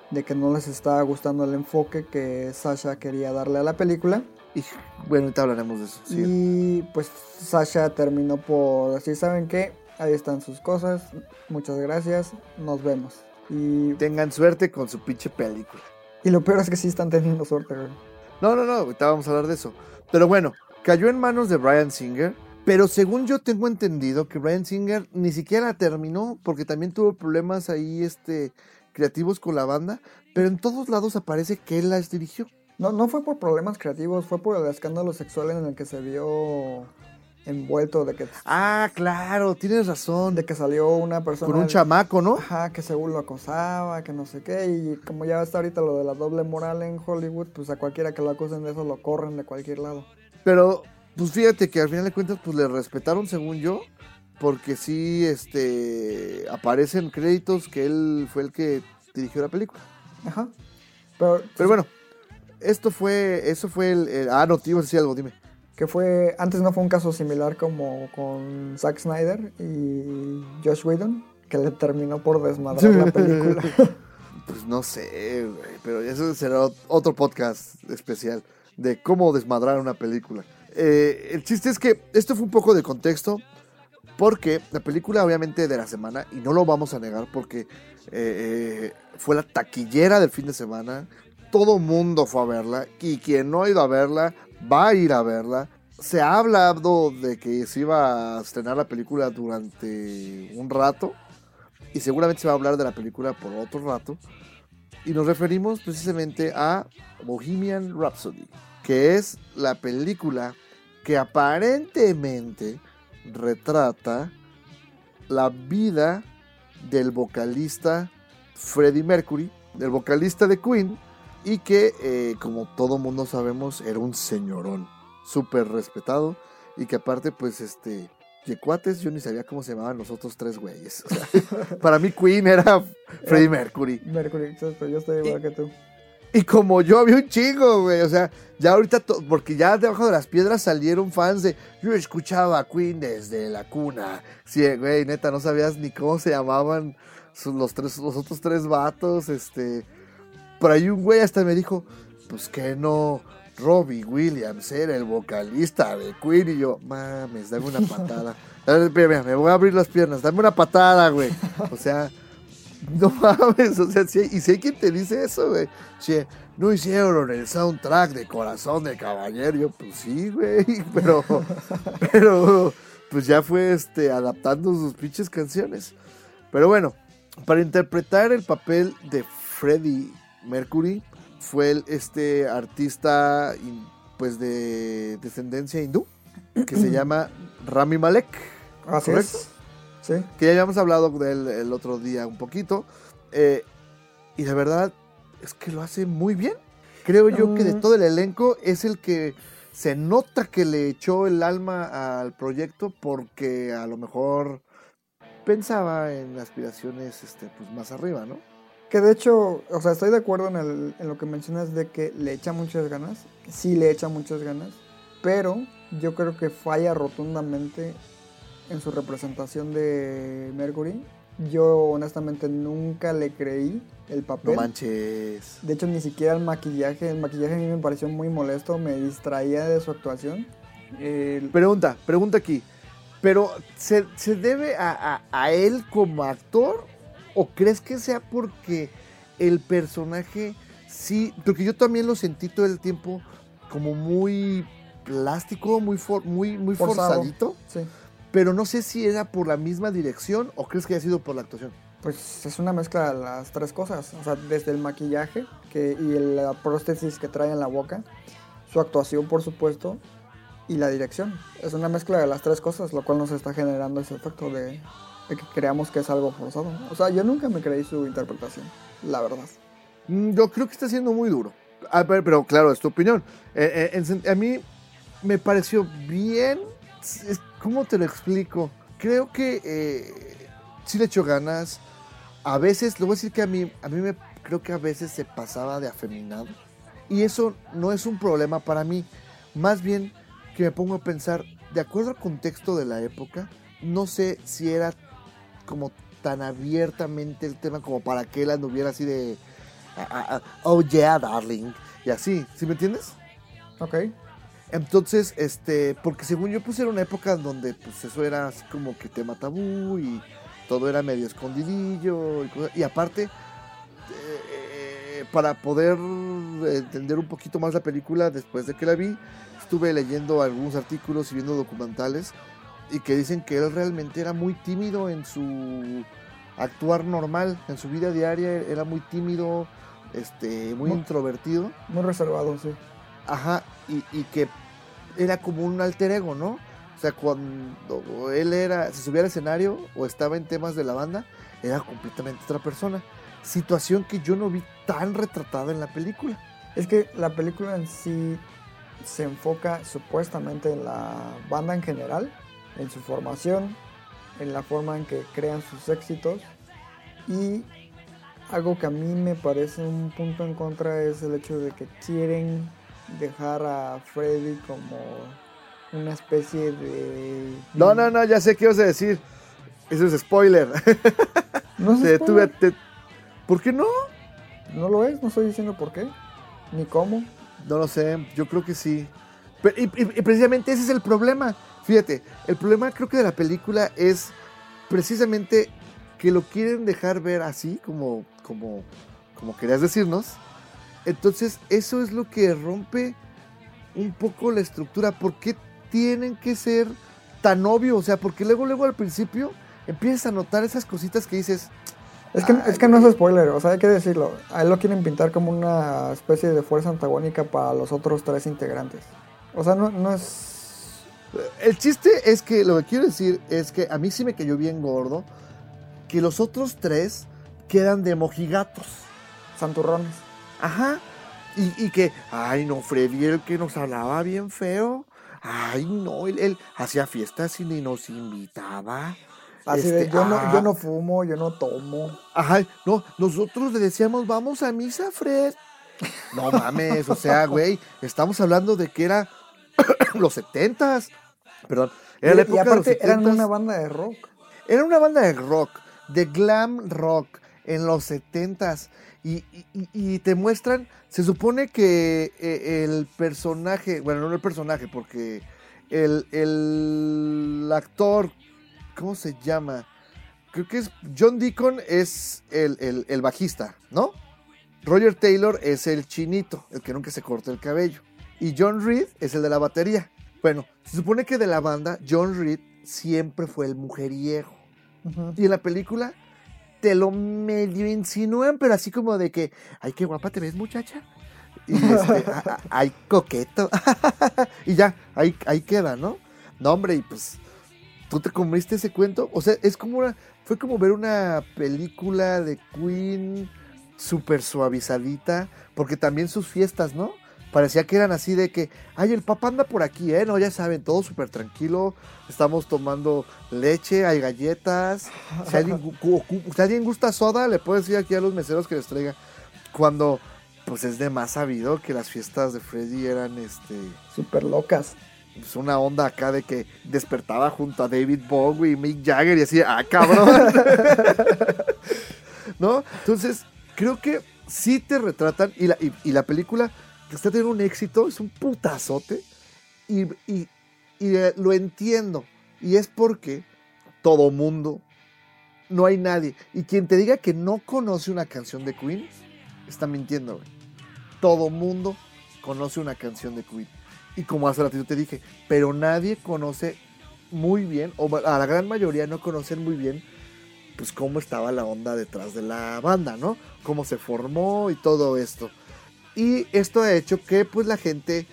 De que no les estaba gustando el enfoque que Sasha quería darle a la película. Y bueno, ahorita hablaremos de eso. sí. Y pues Sasha terminó por decir, ¿saben qué? Ahí están sus cosas, muchas gracias, nos vemos. Y, Tengan suerte con su pinche película. y lo peor es que sí están teniendo suerte, güey. No, no, no, ahorita vamos a hablar de eso. Pero bueno, cayó en manos de Brian Singer. Pero según yo tengo entendido que Brian Singer ni siquiera terminó porque también tuvo problemas ahí este, creativos con la banda. Pero en todos lados aparece que él las dirigió. No, no fue por problemas creativos, fue por el escándalo sexual en el que se vio envuelto, de que, Ah, claro, tienes razón. de que salió una persona... Con un chamaco, ¿no? Ajá, que según lo acosaba, que no sé qué, y como ya está ahorita lo de la doble moral en Hollywood, pues a cualquiera que lo acusen de eso lo corren de cualquier lado. Pero, pues fíjate que al final de cuentas, pues le respetaron según yo. Porque sí, este, aparecen créditos que él fue el que dirigió la película. Ajá. Pero, Pero bueno, esto fue, eso fue el, el- ah, no, te ibas a decir algo, dime. que fue, antes no fue un caso similar como con Zack Snyder y Josh Whedon, que le terminó por desmadrar la película. Pues no sé, güey, pero eso será ot- otro podcast especial de cómo desmadrar una película. Eh, el chiste es que esto fue un poco de contexto, porque la película obviamente de la semana, y no lo vamos a negar porque eh, eh, fue la taquillera del fin de semana, todo mundo fue a verla, y quien no ha ido a verla, va a ir a verla. Se ha hablado de que se iba a estrenar la película durante un rato, y seguramente se va a hablar de la película por otro rato. Y nos referimos precisamente a Bohemian Rhapsody, que es la película que aparentemente retrata la vida del vocalista Freddie Mercury, del vocalista de Queen, y que, eh, como todo mundo sabemos, era un señorón, súper respetado, y que aparte, pues, este, yecuates, yo ni sabía cómo se llamaban los otros tres güeyes. O sea, para mí Queen era Freddie Mercury. Mercury, exacto, yo estoy igual que tú. Y como yo había un chingo, güey. O sea, ya ahorita, to- porque ya debajo de las piedras salieron fans de. Yo escuchaba a Queen desde la cuna. Sí, güey, neta, no sabías ni cómo se llamaban los, tres, los otros tres vatos. Este. Por ahí un güey hasta me dijo: Pues que no. Robbie Williams era el vocalista de Queen. Y yo, mames, dame una patada. Dame, mira, mira, me voy a abrir las piernas. Dame una patada, güey. O sea. No mames, o sea, y si hay quien te dice eso, güey. Che, no hicieron el soundtrack de Corazón de Caballero. Yo, pues sí, güey, pero, pero, pues ya fue este, adaptando sus pinches canciones. Pero bueno, para interpretar el papel de Freddie Mercury, fue el, este artista, in- pues de descendencia hindú, que se llama Rami Malek Así ¿Correcto? es. Sí. que ya habíamos hablado de él el otro día un poquito. eh, y de verdad es que lo hace muy bien. Creo yo que de Mm. todo el elenco es el que se nota que le echó el alma al proyecto porque a lo mejor pensaba en aspiraciones este, pues, más arriba, ¿no? Que de hecho, o sea, estoy de acuerdo en, el- en lo que mencionas de que le echa muchas ganas. Sí le echa muchas ganas. Pero yo creo que falla rotundamente en su representación de Mercury. Yo honestamente nunca le creí el No papel. manches. de hecho, ni siquiera el maquillaje. El maquillaje a mí me pareció muy molesto. Me distraía de su actuación. El- Pregunta, pregunta aquí. ¿Pero se, se debe a, a- a él como actor? ¿O crees que sea porque el personaje sí? Porque yo también lo sentí todo el tiempo como muy plástico, muy, for- muy, muy Forzado. forzadito. sí. Pero no sé si era por la misma dirección o crees que haya sido por la actuación. Pues es una mezcla de las tres cosas. O sea, desde el maquillaje que, y la prótesis que trae en la boca, su actuación, por supuesto, y la dirección. Es una mezcla de las tres cosas, lo cual nos está generando ese efecto de, que creamos que es algo forzado. O sea, yo nunca me creí su interpretación, la verdad. Mm, Yo creo que está siendo muy duro. Pero claro, es tu opinión. Eh, eh, a mí me pareció bien. ¿Cómo te lo explico? Creo que eh, sí le echó ganas. A veces, le voy a decir que a mí, a mí me creo que a veces se pasaba de afeminado. Y eso no es un problema para mí. Más bien que me pongo a pensar, de acuerdo al contexto de la época, no sé si era como tan abiertamente el tema como para que él anduviera así de oh yeah, darling, y así, ¿sí me entiendes? Ok. Entonces, este, porque según yo, pues era una época en donde pues eso era así como que tema tabú y todo era medio escondidillo y, cosas- y aparte, eh, para poder entender un poquito más la película después de que la vi, estuve leyendo algunos artículos y viendo documentales y que dicen que él realmente era muy tímido en su actuar normal, en su vida diaria era muy tímido, este, muy Muy- introvertido. Muy reservado, sí. Ajá, y, y que era como un alter ego, ¿no? O sea, cuando él era, se subía al escenario o estaba en temas de la banda, era completamente otra persona. Situación que yo no vi tan retratada en la película. Es que la película en sí se enfoca supuestamente en la banda en general, en su formación, en la forma en que crean sus éxitos y algo que a mí me parece un punto en contra es el hecho de que quieren dejar a Freddy como una especie de... No, no, no, ya sé qué ibas a decir. Eso es spoiler. No, es te- ¿Por qué no? no lo es, no estoy diciendo por qué, ni cómo. No lo sé, yo creo que sí. Pero- y, y- y precisamente ese es el problema. Fíjate, el problema creo que de la película es precisamente que lo quieren dejar ver así, como, como, como querías decirnos. Entonces, eso es lo que rompe un poco la estructura. ¿Por qué tienen que ser tan obvio? O sea, porque luego, luego al principio empiezas a notar esas cositas que dices, Es que, es que no es spoiler, o sea, hay que decirlo. A él lo quieren pintar como una especie de fuerza antagónica para los otros tres integrantes. O sea, no, no es... El chiste es que lo que quiero decir es que a mí sí me cayó bien gordo que los otros tres quedan de mojigatos. santurrones. Ajá. Y, y que, ay no, Freddy el que nos hablaba bien feo. Ay, no, él, él hacía fiestas y ni nos invitaba. Así de, Este, yo, no, yo no fumo, yo no tomo. Ajá, no, nosotros le decíamos, vamos a misa, Fred. No mames, o sea, güey, estamos hablando de que era los setentas. Perdón, era la y, época de los eran 70s. una banda de rock. Era una banda de rock, de glam rock en los setentas. Y, y- y- y te muestran, se supone que eh, el personaje, bueno, no el personaje, porque el, el actor, ¿cómo se llama? Creo que es John Deacon es el, el- el bajista, ¿no? Roger Taylor es el chinito, el que nunca se corta el cabello. Y John Reed es el de la batería. Bueno, se supone que de la banda, John Reed siempre fue el mujeriego. Y en la película te lo medio insinúan, pero así como de que, ay, qué guapa te ves, muchacha. Y este, "Ah, ah, ay, coqueto. y ya, ahí, ahí queda, ¿no? No, hombre, y pues, ¿tú te comiste ese cuento? O sea, es como una, fue como ver una película de Queen súper suavizadita, porque también sus fiestas, ¿no? Parecía que eran así de que, ay, el papá anda por aquí, ¿eh? No, ya saben, todo súper tranquilo. Estamos tomando leche, hay galletas. Si alguien, si gusta soda, le puedo decir aquí a los meseros que les traiga. Cuando, pues es de más sabido que las fiestas de Freddy eran, este, Súper locas. pues una onda acá de que despertaba junto a David Bowie y Mick Jagger y así, ah, cabrón. ¿No? Entonces, creo que sí te retratan y la, y, y la película está teniendo un éxito, es un putazote y, y- y, eh, lo entiendo. Y es porque todo mundo, no hay nadie. Y quien te diga que no conoce una canción de Queen, está mintiendo. Todo mundo conoce una canción de Queen. Y como hace ratito te dije, pero nadie conoce muy bien, o a la gran mayoría no conocen muy bien, pues cómo estaba la onda detrás de la banda, ¿no? Cómo se formó y todo esto. Y esto ha hecho que pues la gente,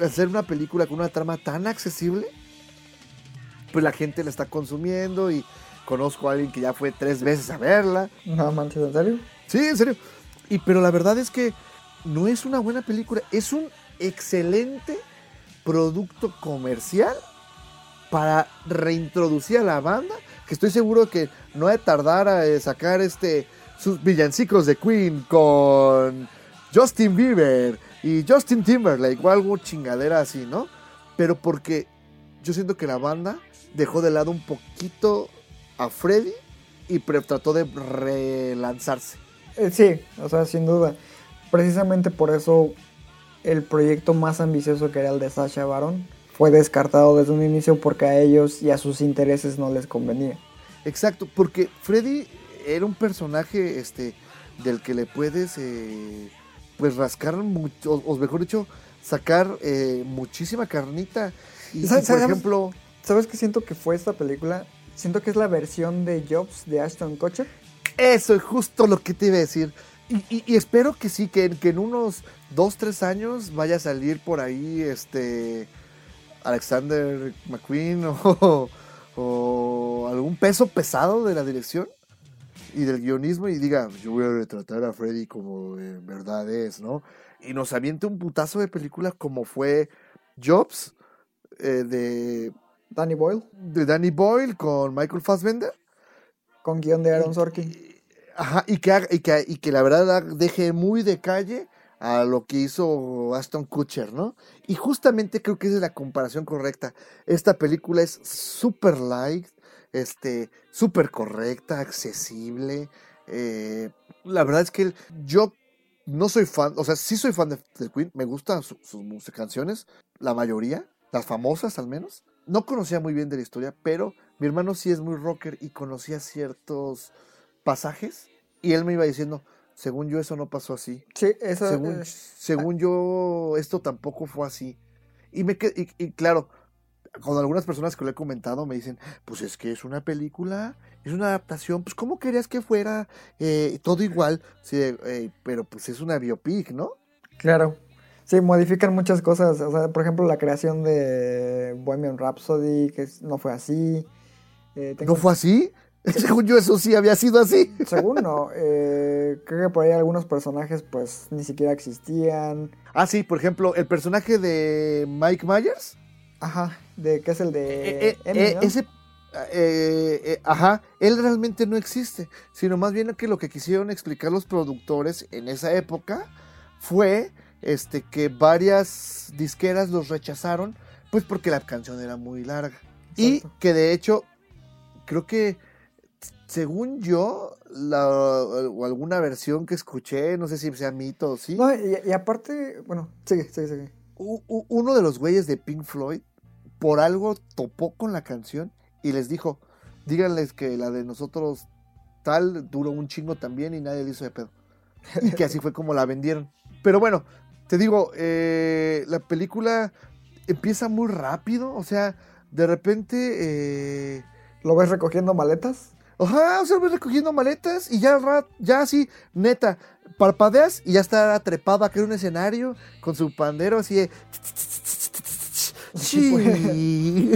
hacer una película con una trama tan accesible, pues la gente la está consumiendo y conozco a alguien que ya fue tres veces a verla. No manches, ¿en serio? Sí, en serio. Y pero la verdad es que no es una buena película, es un excelente producto comercial para reintroducir a la banda, que estoy seguro que no ha de tardar a sacar este sus villancicos de Queen con Justin Bieber y Justin Timberlake o algo chingadera así, ¿no? Pero porque yo siento que la banda dejó de lado un poquito a Freddy y trató de relanzarse. Eh, sí, o sea, sin duda. Precisamente por eso el proyecto más ambicioso que era el de Sasha Baron fue descartado desde un inicio porque a ellos y a sus intereses no les convenía. Exacto, porque Freddy era un personaje este, del que le puedes eh, pues rascar mucho, o mejor dicho, sacar eh, muchísima carnita. Y, y, ¿Sabes- por sabes- ejemplo, ¿Sabes qué siento que fue esta película? Siento que es la versión de Jobs de Ashton Kutcher. eso es justo lo que te iba a decir. Y, y- y espero que sí, que, que en unos dos, tres años vaya a salir por ahí este Alexander McQueen o, o algún peso pesado de la dirección y del guionismo y diga, yo voy a retratar a Freddy como en verdad es, ¿no? Y nos aviente un putazo de película como fue Jobs eh, de, Danny Boyle, de Danny Boyle con Michael Fassbender. con guion de Aaron Sorkin. Ajá, y que, haga- y, que, y que la verdad deje muy de calle a lo que hizo Aston Kutcher, ¿no? Y justamente creo que esa es la comparación correcta. Esta película es súper light, este, súper correcta, accesible. eh, la verdad es que yo no soy fan, o sea, sí soy fan de, de Queen, me gustan su- sus canciones, la mayoría, las famosas al menos. No conocía muy bien de la historia, pero mi hermano sí es muy rocker y conocía ciertos pasajes y él me iba diciendo, según yo eso no pasó así. Sí, esa Según, es- según yo esto tampoco fue así. Y, me, y, y claro, con algunas personas que lo he comentado me dicen, pues es que es una película, es una adaptación, pues ¿cómo querías que fuera eh, todo igual? Sí, eh, pero pues es una biopic, ¿no? Claro. Sí, modifican muchas cosas. O sea, por ejemplo, la creación de Bohemian Rhapsody, que no fue así. Eh, tengo- ¿No fue así? Según yo eso sí había sido así. Según no, eh, creo que por ahí algunos personajes pues ni siquiera existían. Ah, sí, por ejemplo, el personaje de Mike Myers Ajá, de que es el de Eh, eh, Emmy, eh, ¿no? ese, eh, eh, ajá, él realmente no existe, sino más bien que lo que quisieron explicar los productores en esa época fue este, que varias disqueras los rechazaron, pues porque la canción era muy larga. Y que de hecho, creo que, según yo, la, o alguna versión que escuché, no sé si sea mito o sí, No, y, y aparte, bueno, sigue, sigue, sigue. u- u- uno de los güeyes de Pink Floyd por algo topó con la canción y les dijo, díganles que la de nosotros tal duró un chingo también y nadie le hizo de pedo. Y que así fue como la vendieron. Pero bueno, te digo, eh, la película empieza muy rápido, o sea, de repente... eh, ¿Lo ves recogiendo maletas? Ajá, o sea, vas recogiendo maletas y ya, ya así, neta, parpadeas y ya está trepada acá en un escenario con su pandero así de... Sí.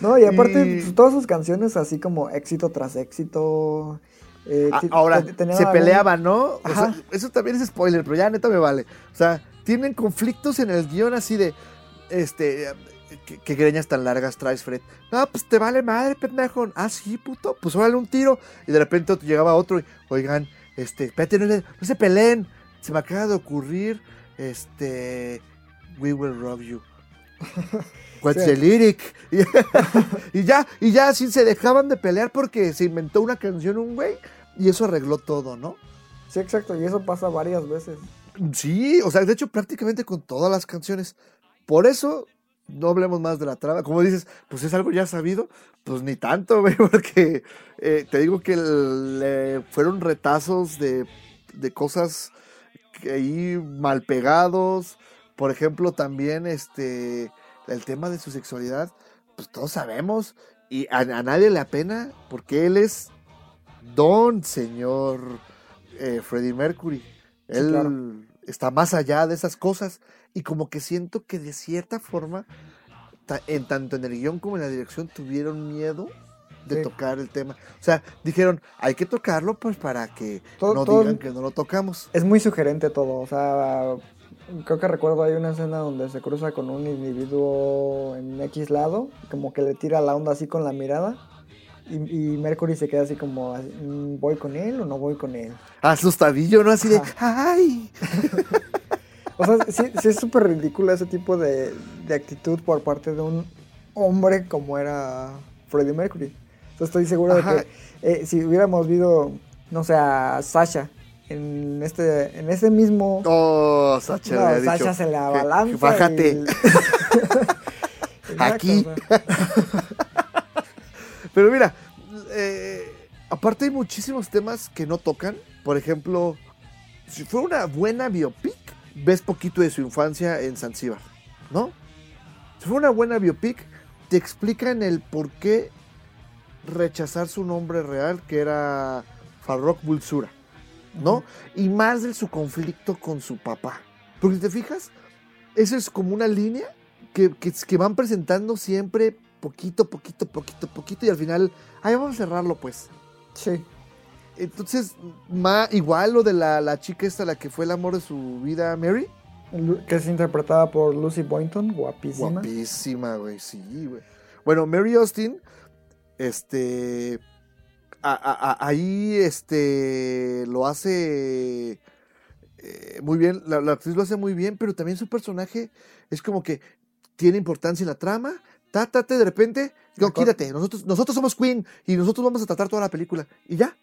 No, y aparte, Y- pues, todas sus canciones así como éxito tras éxito. eh, Ah, Ahora, se peleaban, ¿no? O sea, Ajá. eso también es spoiler, pero ya neta me vale. O sea, tienen conflictos en el guion así de, este, ¿qué, qué greñas tan largas traes, Fred? No, pues te vale madre, pendejo. Ah, sí, puto, pues órale un tiro. Y de repente llegaba otro y, oigan, este, espérate, no, no se peleen. Se me acaba de ocurrir, este, we will rob you. What's Sí. the lyric? Y, ya, y ya así se dejaban de pelear porque se inventó una canción un güey y eso arregló todo, ¿no? Sí, exacto, y eso pasa varias veces. Sí, o sea, de hecho prácticamente con todas las canciones. Por eso no hablemos más de la trama. Como dices, pues es algo ya sabido, pues ni tanto, güey, porque eh, te digo que le fueron retazos de, de cosas que ahí mal pegados. Por ejemplo, también este el tema de su sexualidad, pues todos sabemos y a, a nadie le apena porque él es don señor eh, Freddie Mercury. Sí, Él claro. está más allá de esas cosas y como que siento que de cierta forma, ta- en tanto en el guion como en la dirección, tuvieron miedo de Sí. tocar el tema. O sea, dijeron, hay que tocarlo pues para que Todo- no todo- digan que no lo tocamos. Es muy sugerente todo, o sea, creo que recuerdo hay una escena donde se cruza con un individuo en X lado, como que le tira la onda así con la mirada. Y, y Mercury se queda así como, mm, ¿voy con él o no voy con él? Asustadillo, ¿no? Así de, Ajá. ¡ay! O sea, sí, sí es súper ridículo ese tipo de, de actitud por parte de un hombre como era Freddie Mercury. Entonces estoy seguro Ajá. de que eh, si hubiéramos visto, no sé, a Sasha en este, en ese mismo... Oh, Sacha No, dicho, se la abalanza. Bájate. Aquí. Pero mira, eh, aparte hay muchísimos temas que no tocan. Por ejemplo, si fue una buena biopic, ves poquito de su infancia en Zanzíbar, ¿no? Si fue una buena biopic, te explican el por qué rechazar su nombre real, que era Farrokh Bulsura, ¿no? Y más de su conflicto con su papá. Porque si te fijas, eso es como una línea que, que, que van presentando siempre poquito, poquito, poquito, poquito y al final, ahí vamos a cerrarlo pues. Sí. Entonces, ma, igual lo de la, la chica esta, la que fue el amor de su vida, Mary. Que es interpretada por Lucy Boynton, guapísima. Guapísima, güey, sí, güey. Bueno, Mary Austin, este, a- a- a- ahí, este, lo hace eh, muy bien, la, la actriz lo hace muy bien, pero también su personaje es como que tiene importancia en la trama, tátate de repente, no, quítate, nosotros, nosotros somos Queen y nosotros vamos a tratar toda la película, y ya,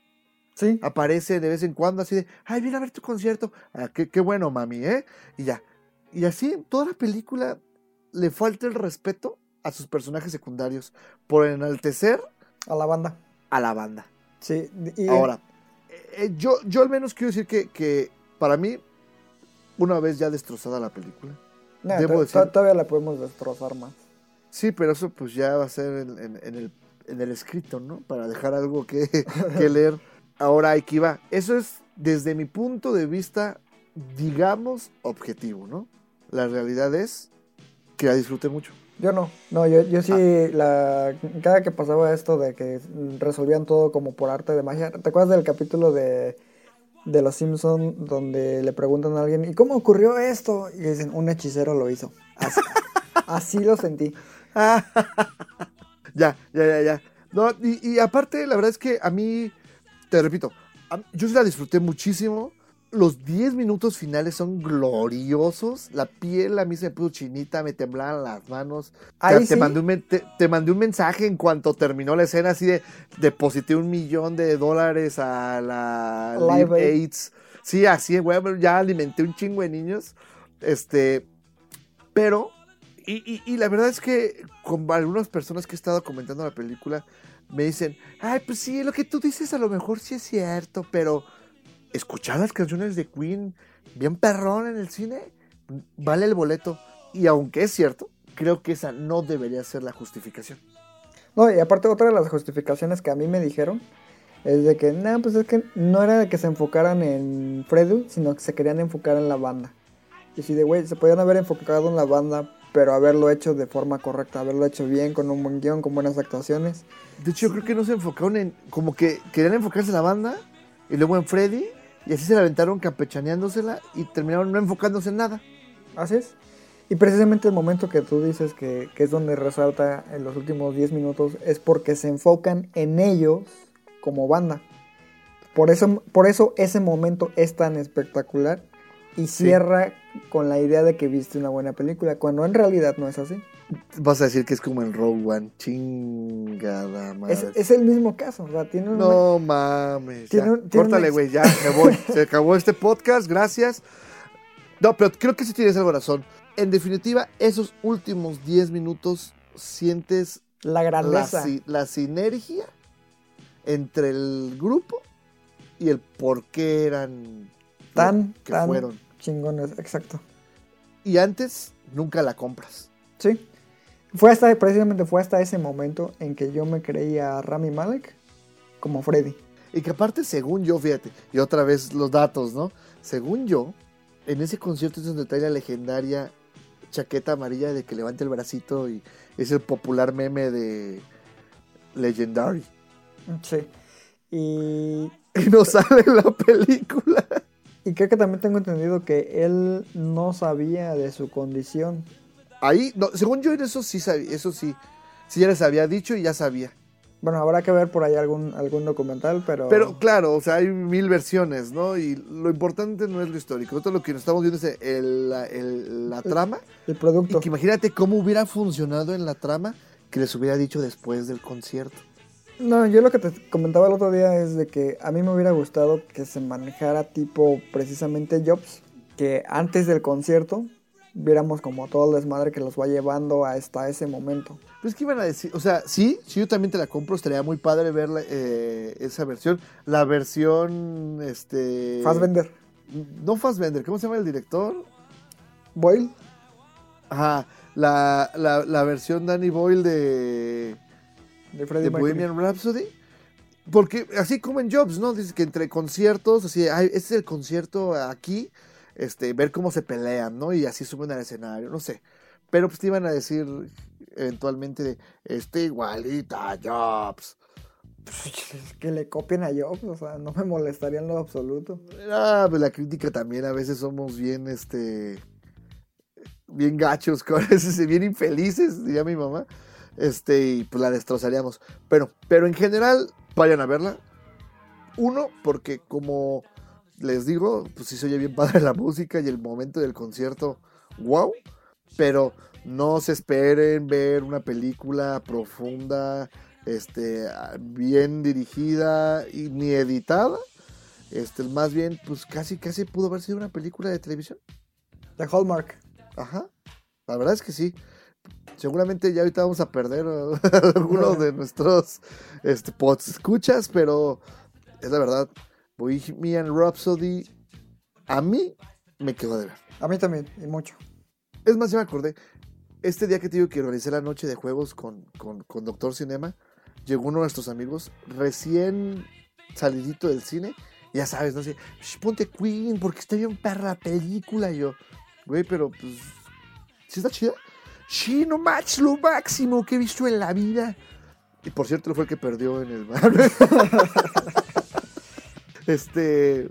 Sí. aparece de vez en cuando así de, ay, viene a ver tu concierto. Ah, qué, qué bueno, mami, ¿eh? Y ya. Y así, en toda la película le falta el respeto a sus personajes secundarios por enaltecer A la banda. a la banda. Sí. y- Ahora, eh, yo, yo al menos quiero decir que, que para mí, una vez ya destrozada la película, debo decir- to- todavía la podemos destrozar más. sí, pero eso pues ya va a ser en, en- en el, en el escrito, ¿no? Para dejar algo que, que leer. Ahora, aquí va. Eso es desde mi punto de vista, digamos, objetivo, ¿no? La realidad es que la disfruté mucho. Yo no, no, yo, yo sí, Ah. la, cada que pasaba esto de que resolvían todo como por arte de magia, ¿te acuerdas del capítulo de, de Los Simpson donde le preguntan a alguien, ¿y cómo ocurrió esto? Y dicen, un hechicero lo hizo. Así, Así lo sentí. ya, ya, ya, ya. No, y, y aparte, la verdad es que a mí, te repito, a- yo sí la disfruté muchísimo. Los 10 minutos finales son gloriosos. La piel a mí se me puso chinita, me temblaban las manos. Ahí te, sí. mandé un, men- te, te mandé un mensaje en cuanto terminó la escena, así de deposité un millón de dólares a la Live Live Aid. AIDS. Sí, así, güey, ya alimenté un chingo de niños. Este, pero, y, y- y la verdad es que con algunas personas que he estado comentando la película, me dicen, ay, pues sí, lo que tú dices a lo mejor sí es cierto, pero escuchar las canciones de Queen bien perrón en el cine, vale el boleto. Y aunque es cierto, creo que esa no debería ser la justificación. No, y aparte otra de las justificaciones que a mí me dijeron es de que, no, pues es que no era de que se enfocaran en Fredu, sino que se querían enfocar en la banda. Y si de, güey, se podían haber enfocado en la banda, pero haberlo hecho de forma correcta, haberlo hecho bien, con un buen guion, con buenas actuaciones. De hecho, yo creo que no se enfocaron en, como que querían enfocarse en la banda y luego en Freddy, y así se la aventaron campechaneándosela y terminaron no enfocándose en nada. Así es. Y precisamente el momento que tú dices que, que es donde resalta en los últimos 10 minutos es porque se enfocan en ellos como banda. Por eso, por eso ese momento es tan espectacular y cierra con la idea de que viste una buena película, cuando en realidad no es así. Vas a decir que es como en Rogue One. Chingada madre. Es, es el mismo caso, o sea, tiene una- No mames. Tiene un- tiene Córtale, una- güey, ya, me voy. Se acabó este podcast, gracias. No, pero creo que sí tienes algo de razón. En definitiva, esos últimos 10 minutos sientes la grandeza. la sinergia entre el grupo y el por qué eran tan, que tan fueron. chingones, exacto. Y antes nunca la compras. Sí. Fue hasta, precisamente fue hasta ese momento en que yo me creía a Rami Malek como Freddy. Y que aparte, según yo, fíjate, y otra vez los datos, ¿no? Según yo, en ese concierto es donde trae la legendaria chaqueta amarilla de que levanta el bracito y es el popular meme de Legendary. Sí. Y, Y no sale en la película. y creo que también tengo entendido que él no sabía de su condición. Ahí, no, según yo eso sí sabía, eso sí, sí ya les había dicho y ya sabía. Bueno, habrá que ver por ahí algún, algún documental, pero... Pero claro, o sea, hay mil versiones, ¿no? Y lo importante no es lo histórico, nosotros lo que estamos viendo es el- la, el- la trama. el producto. Y que imagínate cómo hubiera funcionado en la trama que les hubiera dicho después del concierto. No, yo lo que te comentaba el otro día es de que a mí me hubiera gustado que se manejara tipo precisamente Jobs, que antes del concierto viéramos como todo el desmadre que los va llevando hasta ese momento. Pues que iban a decir, o sea, sí, sí, yo también te la compro, estaría muy padre ver eh, esa versión. La versión, este... Fassbender, No Fassbender, ¿cómo se llama el director? Boyle, Ajá, la, la, la versión Danny Boyle de, de Mercury. Bohemian Rhapsody. Porque así como en Jobs, ¿no? Dice que entre conciertos, así, ay, este es el concierto aquí, este, ver cómo se pelean, ¿no? Y así suben al escenario, no sé. Pero pues te iban a decir eventualmente de, este igualita a Jobs. que le copien a Jobs, o sea, no me molestaría en lo absoluto. Ah, pues la crítica también, a veces somos bien, este, bien gachos, bien infelices, diría mi mamá, este, y pues la destrozaríamos. Pero, pero en general, vayan a verla. Uno, porque como les digo, pues sí se oye bien padre la música y el momento del concierto, wow. Pero no se esperen ver una película profunda, este, bien dirigida y ni editada. Este, más bien, pues casi, casi pudo haber sido una película de televisión. De Hallmark. Ajá. La verdad es que sí. Seguramente ya ahorita vamos a perder algunos de nuestros este, pods escuchas, pero es la verdad. Bohemian Rhapsody a mí me quedó de ver. A mí también, y mucho. Es más, ya me acordé. Este día que te digo que organicé la noche de juegos con, con, con Doctor Cinema, llegó uno de nuestros amigos recién salidito del cine. Ya sabes, no sé, "Shh, ponte Queen porque está bien perra la película. Y yo, güey, pero pues, ¿sí está chida? Sí, no match, lo máximo que he visto en la vida. Y por cierto, fue el que perdió en el bar. este,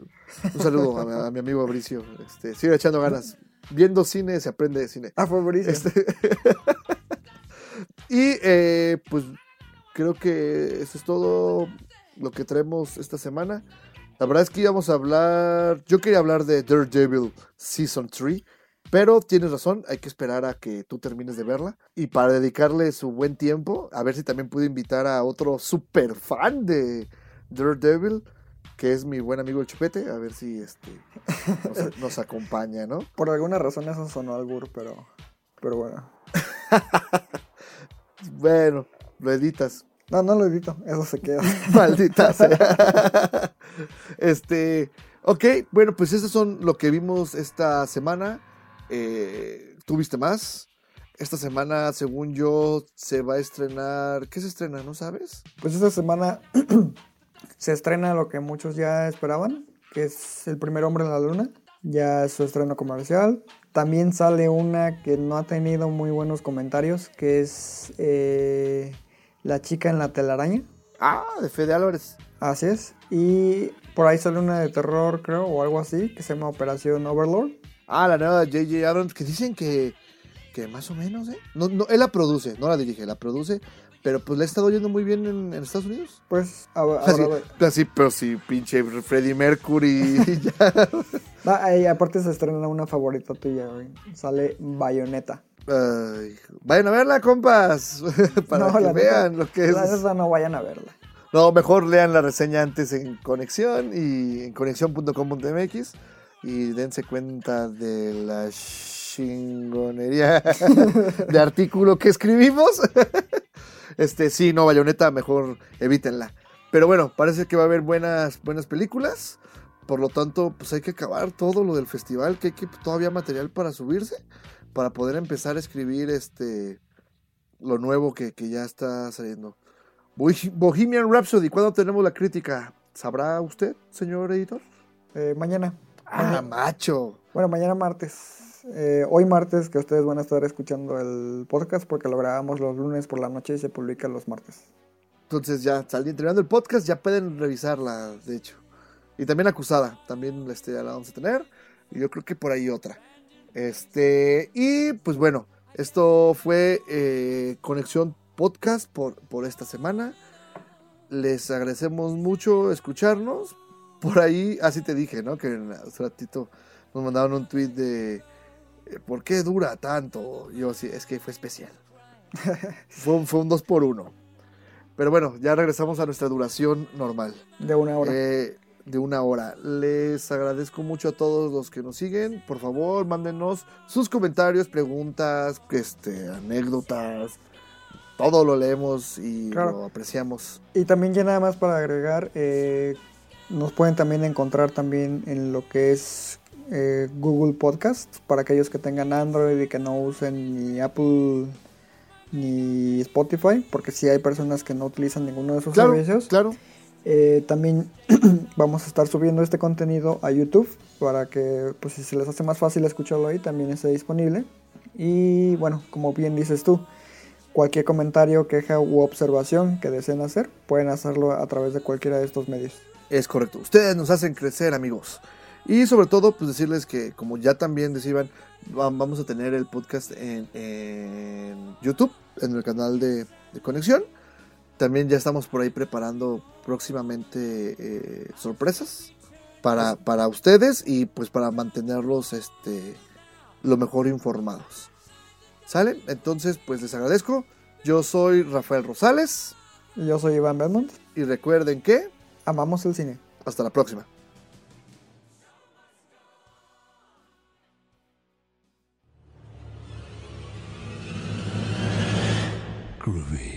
un saludo a, mi- a mi amigo Fabricio. Este, sigue echando ganas. Viendo cine se aprende de cine. Ah, fue buenísimo. Este- y eh, pues creo que eso es todo lo que traemos esta semana. La verdad es que íbamos a hablar, yo quería hablar de Daredevil Season 3, pero tienes razón, hay que esperar a que tú termines de verla. Y para dedicarle su buen tiempo, a ver si también puedo invitar a otro super fan de Daredevil, que es mi buen amigo el Chupete, a ver si este nos, nos acompaña, ¿no? Por alguna razón eso sonó albur, pero, pero bueno. Bueno, lo editas. No, no lo edito, eso se queda. Maldita sea. Este, ok, bueno, pues esos son lo que vimos esta semana. Eh, ¿Tuviste más? Esta semana, según yo, se va a estrenar. ¿Qué se estrena? ¿No sabes? Pues esta semana se estrena lo que muchos ya esperaban, que es El primer hombre en la luna. Ya es su estreno comercial. También sale una que no ha tenido muy buenos comentarios, que es eh, La chica en la telaraña. Ah, de Fede Álvarez. Así es. Y por ahí sale una de terror, creo, o algo así, que se llama Operación Overlord. Ah, la nueva de J.J. Abrams, que dicen que, que más o menos, ¿eh? No, no, él la produce, no la dirige, la produce. Pero pues le ha estado yendo muy bien en, en Estados Unidos. Pues, ahora, Así, así, pero sí, pinche Freddie Mercury. ya. Ah, ahí aparte se estrena una favorita tuya, güey. Sale Bayonetta. Ay, vayan a verla, compas. Para No, que la neta- vean lo que es. La neta no vayan a verla. No, mejor lean la reseña antes en Conexión y en conexión.com.mx y dense cuenta de la chingonería de artículo que escribimos. Este, sí, no, Bayonetta, mejor evítenla. Pero bueno, parece que va a haber buenas, buenas películas. Por lo tanto, pues hay que acabar todo lo del festival, que hay que todavía material para subirse, para poder empezar a escribir este lo nuevo que, que ya está saliendo. Bohemian Rhapsody, ¿cuándo tenemos la crítica? ¿Sabrá usted, señor editor? Eh, mañana. Ah, macho. Bueno, mañana martes. Eh, hoy martes, que ustedes van a estar escuchando el podcast porque lo grabamos los lunes por la noche y se publica los martes. Entonces ya entrenando el podcast, ya pueden revisarla, de hecho. Y también acusada, también este, la vamos a tener. Y yo creo que por ahí otra. Este, y pues bueno, esto fue eh, Conexión Podcast por, por esta semana. Les agradecemos mucho escucharnos. Por ahí, así te dije, ¿no? Que hace ratito nos mandaron un tweet de ¿por qué dura tanto? Yo sí, es que fue especial. fue, un- fue un 2 por 1 Pero bueno, ya regresamos a nuestra duración normal. De una hora. Eh, de una hora. Les agradezco mucho a todos los que nos siguen. Por favor, mándenos sus comentarios, preguntas, este, anécdotas. Todo lo leemos y Claro. lo apreciamos. Y también ya nada más para agregar, eh, nos pueden también encontrar también en lo que es eh, Google Podcast para aquellos que tengan Android y que no usen ni Apple ni Spotify, porque si hay personas que no utilizan ninguno de esos Claro, servicios. claro. Eh, también vamos a estar subiendo este contenido a YouTube para que pues si se les hace más fácil escucharlo ahí también esté disponible. Y bueno, como bien dices tú, cualquier comentario, queja u observación que deseen hacer, pueden hacerlo a través de cualquiera de estos medios. Es correcto. Ustedes nos hacen crecer, amigos. Y sobre todo, pues decirles que, como ya también decían, va- vamos a tener el podcast en, en YouTube, en el canal de, de Conexión. También ya estamos por ahí preparando próximamente eh, sorpresas para, para ustedes y pues para mantenerlos este, lo mejor informados. ¿Sale? Entonces, pues les agradezco. Yo soy Rafael Rosales Y Yo soy Iván Belmont, y recuerden que amamos el cine. hasta la próxima. groovy.